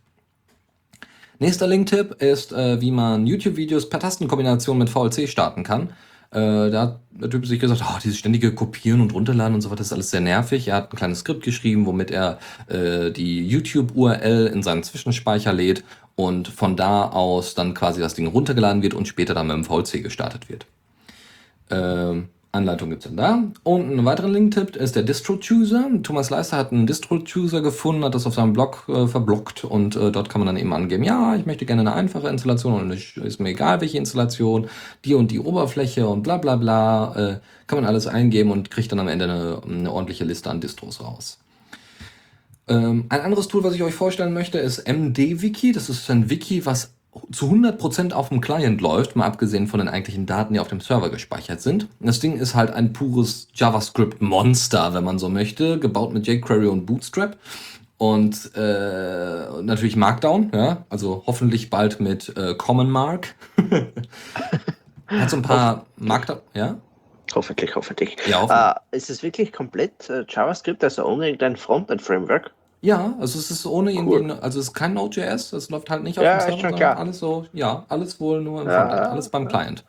Nächster Link-Tipp ist, äh, wie man YouTube-Videos per Tastenkombination mit VLC starten kann. Äh, da hat der Typ sich gesagt, oh, dieses ständige Kopieren und Runterladen und so weiter, ist alles sehr nervig. Er hat ein kleines Skript geschrieben, womit er äh, die YouTube-URL in seinen Zwischenspeicher lädt und von da aus dann quasi das Ding runtergeladen wird und später dann mit dem VLC gestartet wird. Ähm, Anleitung gibt es dann da. Und einen weiteren Link-Tipp ist der Distro-Chooser. Thomas Leister hat einen Distro-Chooser gefunden, hat das auf seinem Blog äh, verblockt und äh, dort kann man dann eben angeben, ja, ich möchte gerne eine einfache Installation und ich, ist mir egal, welche Installation, die und die Oberfläche und bla bla bla. Äh, kann man alles eingeben und kriegt dann am Ende eine, eine ordentliche Liste an Distros raus. Ähm, ein anderes Tool, was ich euch vorstellen möchte, ist MD-Wiki. Das ist ein Wiki, was zu 100% auf dem Client läuft, mal abgesehen von den eigentlichen Daten, die auf dem Server gespeichert sind. Das Ding ist halt ein pures JavaScript-Monster, wenn man so möchte, gebaut mit jQuery und Bootstrap. Und äh, natürlich Markdown, ja, also hoffentlich bald mit äh, Common Mark. Hat so ein paar Markdown, ja? Hoffentlich, hoffentlich. Ja, hoffentlich. Äh, ist es wirklich komplett äh, JavaScript, also ohne irgendein Frontend-Framework? Ja, also es ist ohne irgendwie, Cool. also es ist kein Node.js, das läuft halt nicht auf Ja, dem ist Server, schon sondern klar. alles so, ja, alles wohl nur im Ja. Frontend, alles beim Client.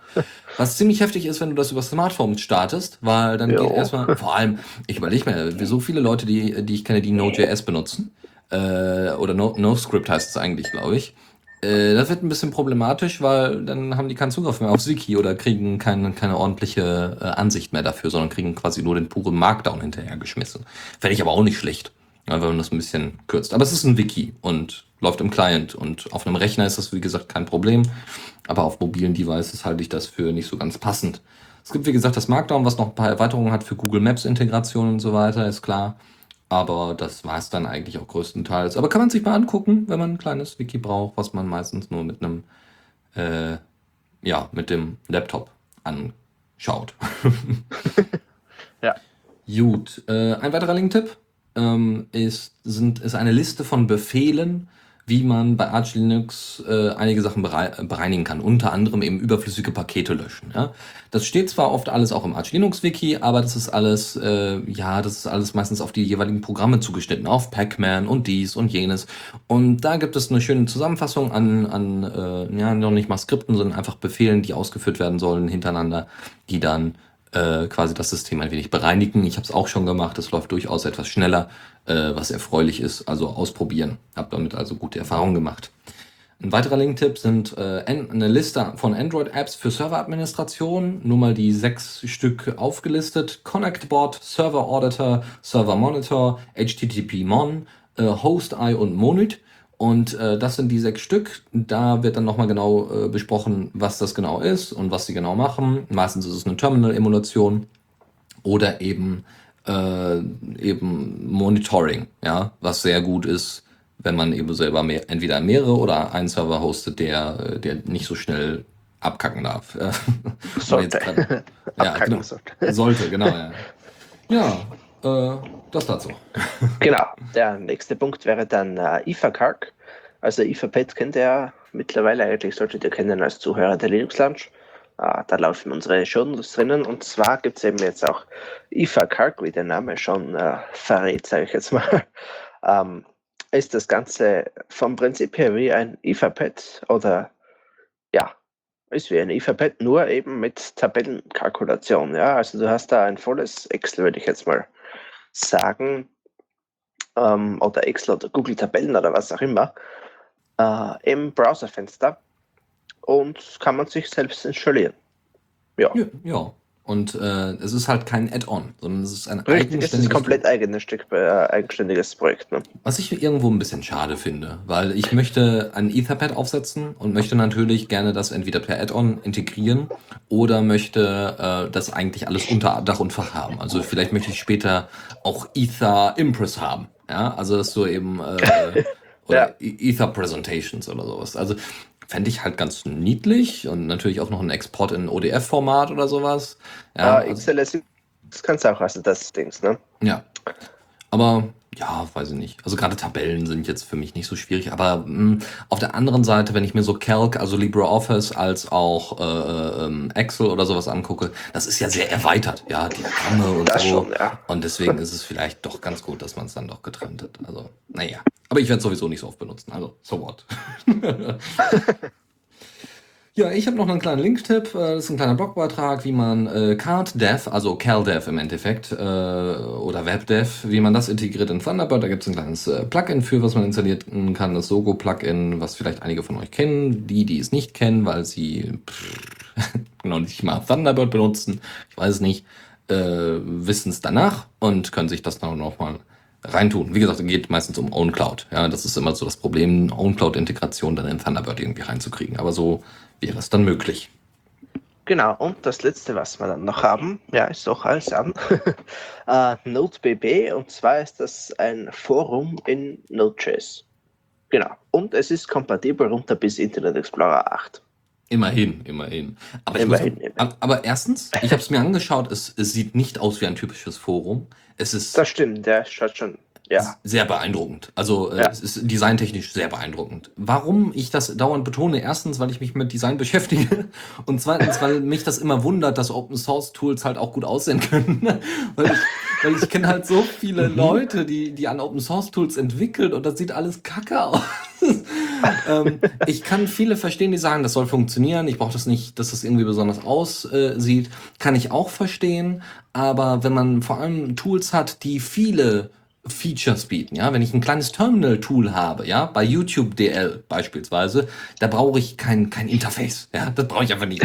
Was ziemlich heftig ist, wenn du das über Smartphone startest, weil dann Jo. geht erstmal, vor allem, ich überlege mir, wie so viele Leute, die, die ich kenne, die Node.js benutzen, äh, oder no, NoScript heißt es eigentlich, glaube ich, äh, das wird ein bisschen problematisch, weil dann haben die keinen Zugriff mehr auf Wiki oder kriegen keine, keine ordentliche äh, Ansicht mehr dafür, sondern kriegen quasi nur den puren Markdown hinterhergeschmissen. Fände ich aber auch nicht schlecht. Wenn man das ein bisschen kürzt. Aber es ist ein Wiki und läuft im Client und auf einem Rechner ist das, wie gesagt, kein Problem. Aber auf mobilen Devices halte ich das für nicht so ganz passend. Es gibt, wie gesagt, das Markdown, was noch ein paar Erweiterungen hat für Google Maps Integration und so weiter, ist klar. Aber das war es dann eigentlich auch größtenteils. Aber kann man sich mal angucken, wenn man ein kleines Wiki braucht, was man meistens nur mit einem, äh, ja, mit dem Laptop anschaut. Ja. Gut, äh, ein weiterer Link-Tipp ähm, ist, sind, ist eine Liste von Befehlen, wie man bei Arch Linux äh, einige Sachen berei bereinigen kann. Unter anderem eben überflüssige Pakete löschen. Ja? Das steht zwar oft alles auch im Arch Linux Wiki, aber das ist alles, äh, ja, das ist alles meistens auf die jeweiligen Programme zugeschnitten, auf Pacman und dies und jenes. Und da gibt es eine schöne Zusammenfassung an, an äh, ja, noch nicht mal Skripten, sondern einfach Befehlen, die ausgeführt werden sollen hintereinander, die dann äh, quasi das System ein wenig bereinigen. Ich habe es auch schon gemacht, es läuft durchaus etwas schneller, äh, was erfreulich ist. Also ausprobieren. Habe damit also gute Erfahrungen gemacht. Ein weiterer Link-Tipp sind äh, eine Liste von Android-Apps für Serveradministration. Nur mal die sechs Stück aufgelistet. ConnectBot, Server Auditor, Server Monitor, HTTP Mon, äh, HostEye und Monit. Und äh, das sind die sechs Stück. Da wird dann nochmal genau äh, besprochen, was das genau ist und was sie genau machen. Meistens ist es eine Terminal-Emulation oder eben, äh, eben Monitoring, ja, was sehr gut ist, wenn man eben selber mehr, entweder mehrere oder einen Server hostet, der, äh, der nicht so schnell abkacken darf. Sollte. grad- ja, Abkacken genau. sollte. Sollte, genau, ja. Ja, äh, das dazu. Genau, der nächste Punkt wäre dann äh, IFA-Calc. Also IFA-Pad kennt ihr ja mittlerweile, eigentlich solltet ihr kennen als Zuhörer der Linux Lounge. Äh, da laufen unsere Shownotes drinnen und zwar gibt es eben jetzt auch IFA-Calc, wie der Name schon äh, verrät, sage ich jetzt mal. ähm, ist das Ganze vom Prinzip her wie ein IFA-Pad oder ja, ist wie ein IFA-Pad, nur eben mit Tabellenkalkulation. Ja, also du hast da ein volles Excel, würde ich jetzt mal sagen, ähm, oder Excel oder Google Tabellen oder was auch immer, äh, im Browserfenster und kann man sich selbst installieren. Ja, Ja, ja. Und äh, es ist halt kein Add-on, sondern es ist ein richtig, es ist eigenständiges komplett eigenes Stück, äh, eigenständiges Projekt. Ne? Was ich irgendwo ein bisschen schade finde, weil ich möchte ein Etherpad aufsetzen und möchte natürlich gerne das entweder per Add-on integrieren oder möchte äh, das eigentlich alles unter Dach und Fach haben. Also vielleicht möchte ich später auch Ether Impress haben. Ja, also dass du eben äh, oder Ja. E- Ether Presentations oder sowas. Also fände ich halt ganz niedlich und natürlich auch noch ein Export in ODF-Format oder sowas. Ja, also- XLS das kannst du auch, also das Dings, ne? ja. Aber ja, weiß ich nicht. Also gerade Tabellen sind jetzt für mich nicht so schwierig. Aber mh, auf der anderen Seite, wenn ich mir so Calc, also LibreOffice, als auch äh, ähm, Excel oder sowas angucke, das ist ja sehr erweitert. Ja, Diagramme und Das so. schon, ja. Und deswegen ist es vielleicht doch ganz gut, dass man es dann doch getrennt hat. Also, naja. Aber ich werde es sowieso nicht so oft benutzen. Also, so what. Ja, ich habe noch einen kleinen Link-Tipp. Äh, das ist ein kleiner Blogbeitrag, wie man äh, CardDev, also CalDev im Endeffekt, äh, oder WebDev, wie man das integriert in Thunderbird. Da gibt es ein kleines äh, Plugin für, was man installieren kann, das Sogo-Plugin, was vielleicht einige von euch kennen. Die, die es nicht kennen, weil sie pff, noch nicht mal Thunderbird benutzen, ich weiß es nicht, äh, wissen es danach und können sich das dann nochmal reintun. Wie gesagt, es geht meistens um OwnCloud. Ja, das ist immer so das Problem, OwnCloud-Integration dann in Thunderbird irgendwie reinzukriegen. Aber so wäre es dann möglich. Genau, und das letzte, was wir dann noch haben, ja, ist doch alles an, uh, NodeBB, und zwar ist das ein Forum in Node.js. Genau, und es ist kompatibel runter bis Internet Explorer 8. Immerhin, immerhin. Aber, Immerhin, muss, immerhin. aber erstens, ich habe es mir angeschaut, es, es sieht nicht aus wie ein typisches Forum. Es ist Das stimmt, der schaut schon, ja. sehr beeindruckend. Also äh, Ja. es ist designtechnisch sehr beeindruckend. Warum ich das dauernd betone? Erstens, weil ich mich mit Design beschäftige und zweitens, weil mich das immer wundert, dass Open Source Tools halt auch gut aussehen können. weil ich, weil ich kenne halt so viele Mhm. Leute, die, die an Open Source Tools entwickeln und das sieht alles kacke aus. Ähm, ich kann viele verstehen, die sagen, das soll funktionieren. Ich brauche das nicht, dass das irgendwie besonders aussieht. Kann ich auch verstehen. Aber wenn man vor allem Tools hat, die viele Features bieten, ja, wenn ich ein kleines Terminal-Tool habe, ja, bei YouTube DL beispielsweise, da brauche ich kein, kein Interface, ja, das brauche ich einfach nicht.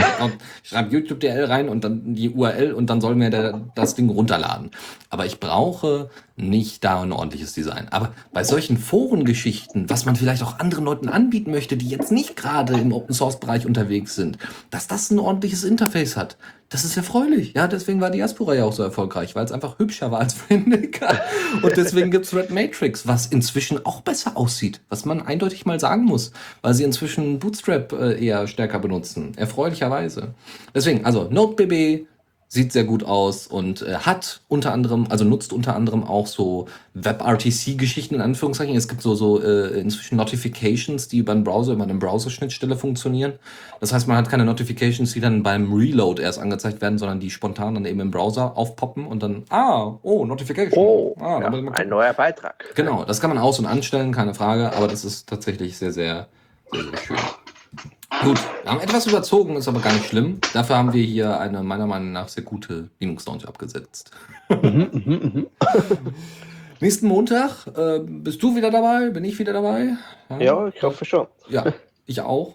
Ich schreibe YouTube DL rein und dann die URL und dann soll mir der, das Ding runterladen. Aber ich brauche nicht da ein ordentliches Design. Aber bei solchen Forengeschichten, was man vielleicht auch anderen Leuten anbieten möchte, die jetzt nicht gerade im Open Source Bereich unterwegs sind, dass das ein ordentliches Interface hat, das ist erfreulich. Ja, deswegen war Diaspora ja auch so erfolgreich, weil es einfach hübscher war als Vindica. Und deswegen gibt's Red Matrix, was inzwischen auch besser aussieht, was man eindeutig mal sagen muss, weil sie inzwischen Bootstrap äh, eher stärker benutzen. Erfreulicherweise. Deswegen, also NodeBB sieht sehr gut aus und äh, hat unter anderem, also nutzt unter anderem auch so WebRTC-Geschichten in Anführungszeichen. Es gibt so, so äh, inzwischen Notifications, die über einen Browser, über eine Browser-Schnittstelle funktionieren. Das heißt, man hat keine Notifications, die dann beim Reload erst angezeigt werden, sondern die spontan dann eben im Browser aufpoppen und dann, ah, oh, Notification. Oh, ah, ja, ein neuer Beitrag. Genau, das kann man aus- und anstellen, keine Frage, aber das ist tatsächlich sehr, sehr, sehr, sehr schön. Gut, wir haben etwas überzogen, ist aber gar nicht schlimm. Dafür haben wir hier eine meiner Meinung nach sehr gute Linux-Launch abgesetzt. Nächsten Montag äh, bist du wieder dabei, bin ich wieder dabei. Ja, ich hoffe schon. Ja, ich auch.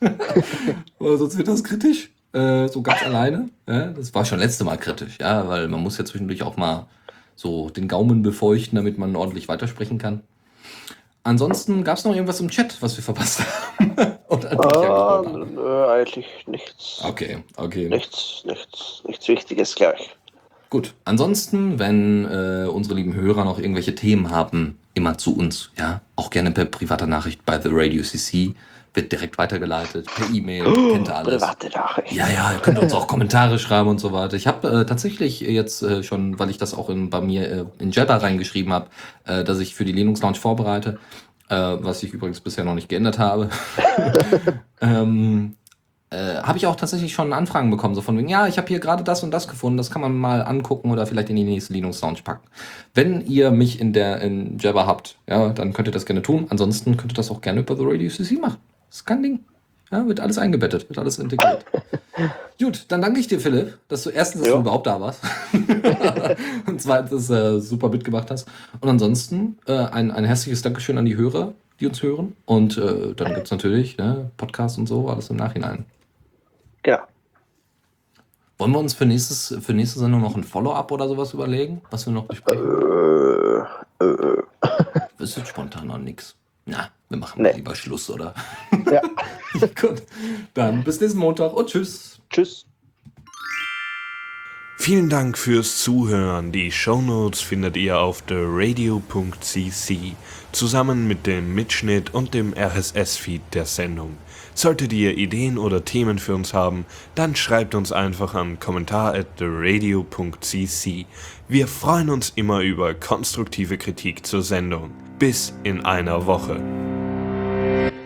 Sonst wird das kritisch. Äh, so ganz alleine. Ja, das war schon letzte Mal kritisch, ja, weil man muss ja zwischendurch auch mal so den Gaumen befeuchten, damit man ordentlich weitersprechen kann. Ansonsten gab es noch irgendwas im Chat, was wir verpasst haben. Ah, nö, eigentlich nichts. Okay, okay. Nichts, nichts, nichts Wichtiges gleich. Gut. Ansonsten, wenn äh, unsere lieben Hörer noch irgendwelche Themen haben, immer zu uns. Ja, auch gerne per privater Nachricht bei The Radio CC. Wird direkt weitergeleitet, per E-Mail, kennt ihr alles. Private Nachricht. Ja, ja, ihr könnt uns auch Kommentare schreiben und so weiter. Ich habe äh, tatsächlich jetzt äh, schon, weil ich das auch in, bei mir äh, in Jabber reingeschrieben habe, äh, dass ich für die Linux Launch vorbereite, äh, was ich übrigens bisher noch nicht geändert habe. ähm, äh, habe ich auch tatsächlich schon Anfragen bekommen, so von wegen, ja, ich habe hier gerade das und das gefunden, das kann man mal angucken oder vielleicht in die nächste Linux Launch packen. Wenn ihr mich in der in Jabber habt, ja, dann könnt ihr das gerne tun. Ansonsten könnt ihr das auch gerne über The Radio CC machen. Das ist kein Ding. Ja, wird alles eingebettet, wird alles integriert. Gut, dann danke ich dir, Philipp, dass du erstens dass Ja. du überhaupt da warst und zweitens äh, super mitgemacht hast. Und ansonsten äh, ein, ein herzliches Dankeschön an die Hörer, die uns hören. Und äh, dann gibt es natürlich ne, Podcast und so, alles im Nachhinein. Genau. Wollen wir uns für, nächstes, für nächste Sendung noch ein Follow-up oder sowas überlegen, was wir noch besprechen? Äh, äh, Das ist jetzt spontan noch nix. Na, wir machen Nee. lieber Schluss, oder? ja. Gut, dann bis nächsten Montag und tschüss. Tschüss. Vielen Dank fürs Zuhören. Die Shownotes findet ihr auf theradio.cc zusammen mit dem Mitschnitt und dem RSS-Feed der Sendung. Solltet ihr Ideen oder Themen für uns haben, dann schreibt uns einfach an kommentar at theradio.cc. Wir freuen uns immer über konstruktive Kritik zur Sendung. Bis in einer Woche. Thank you.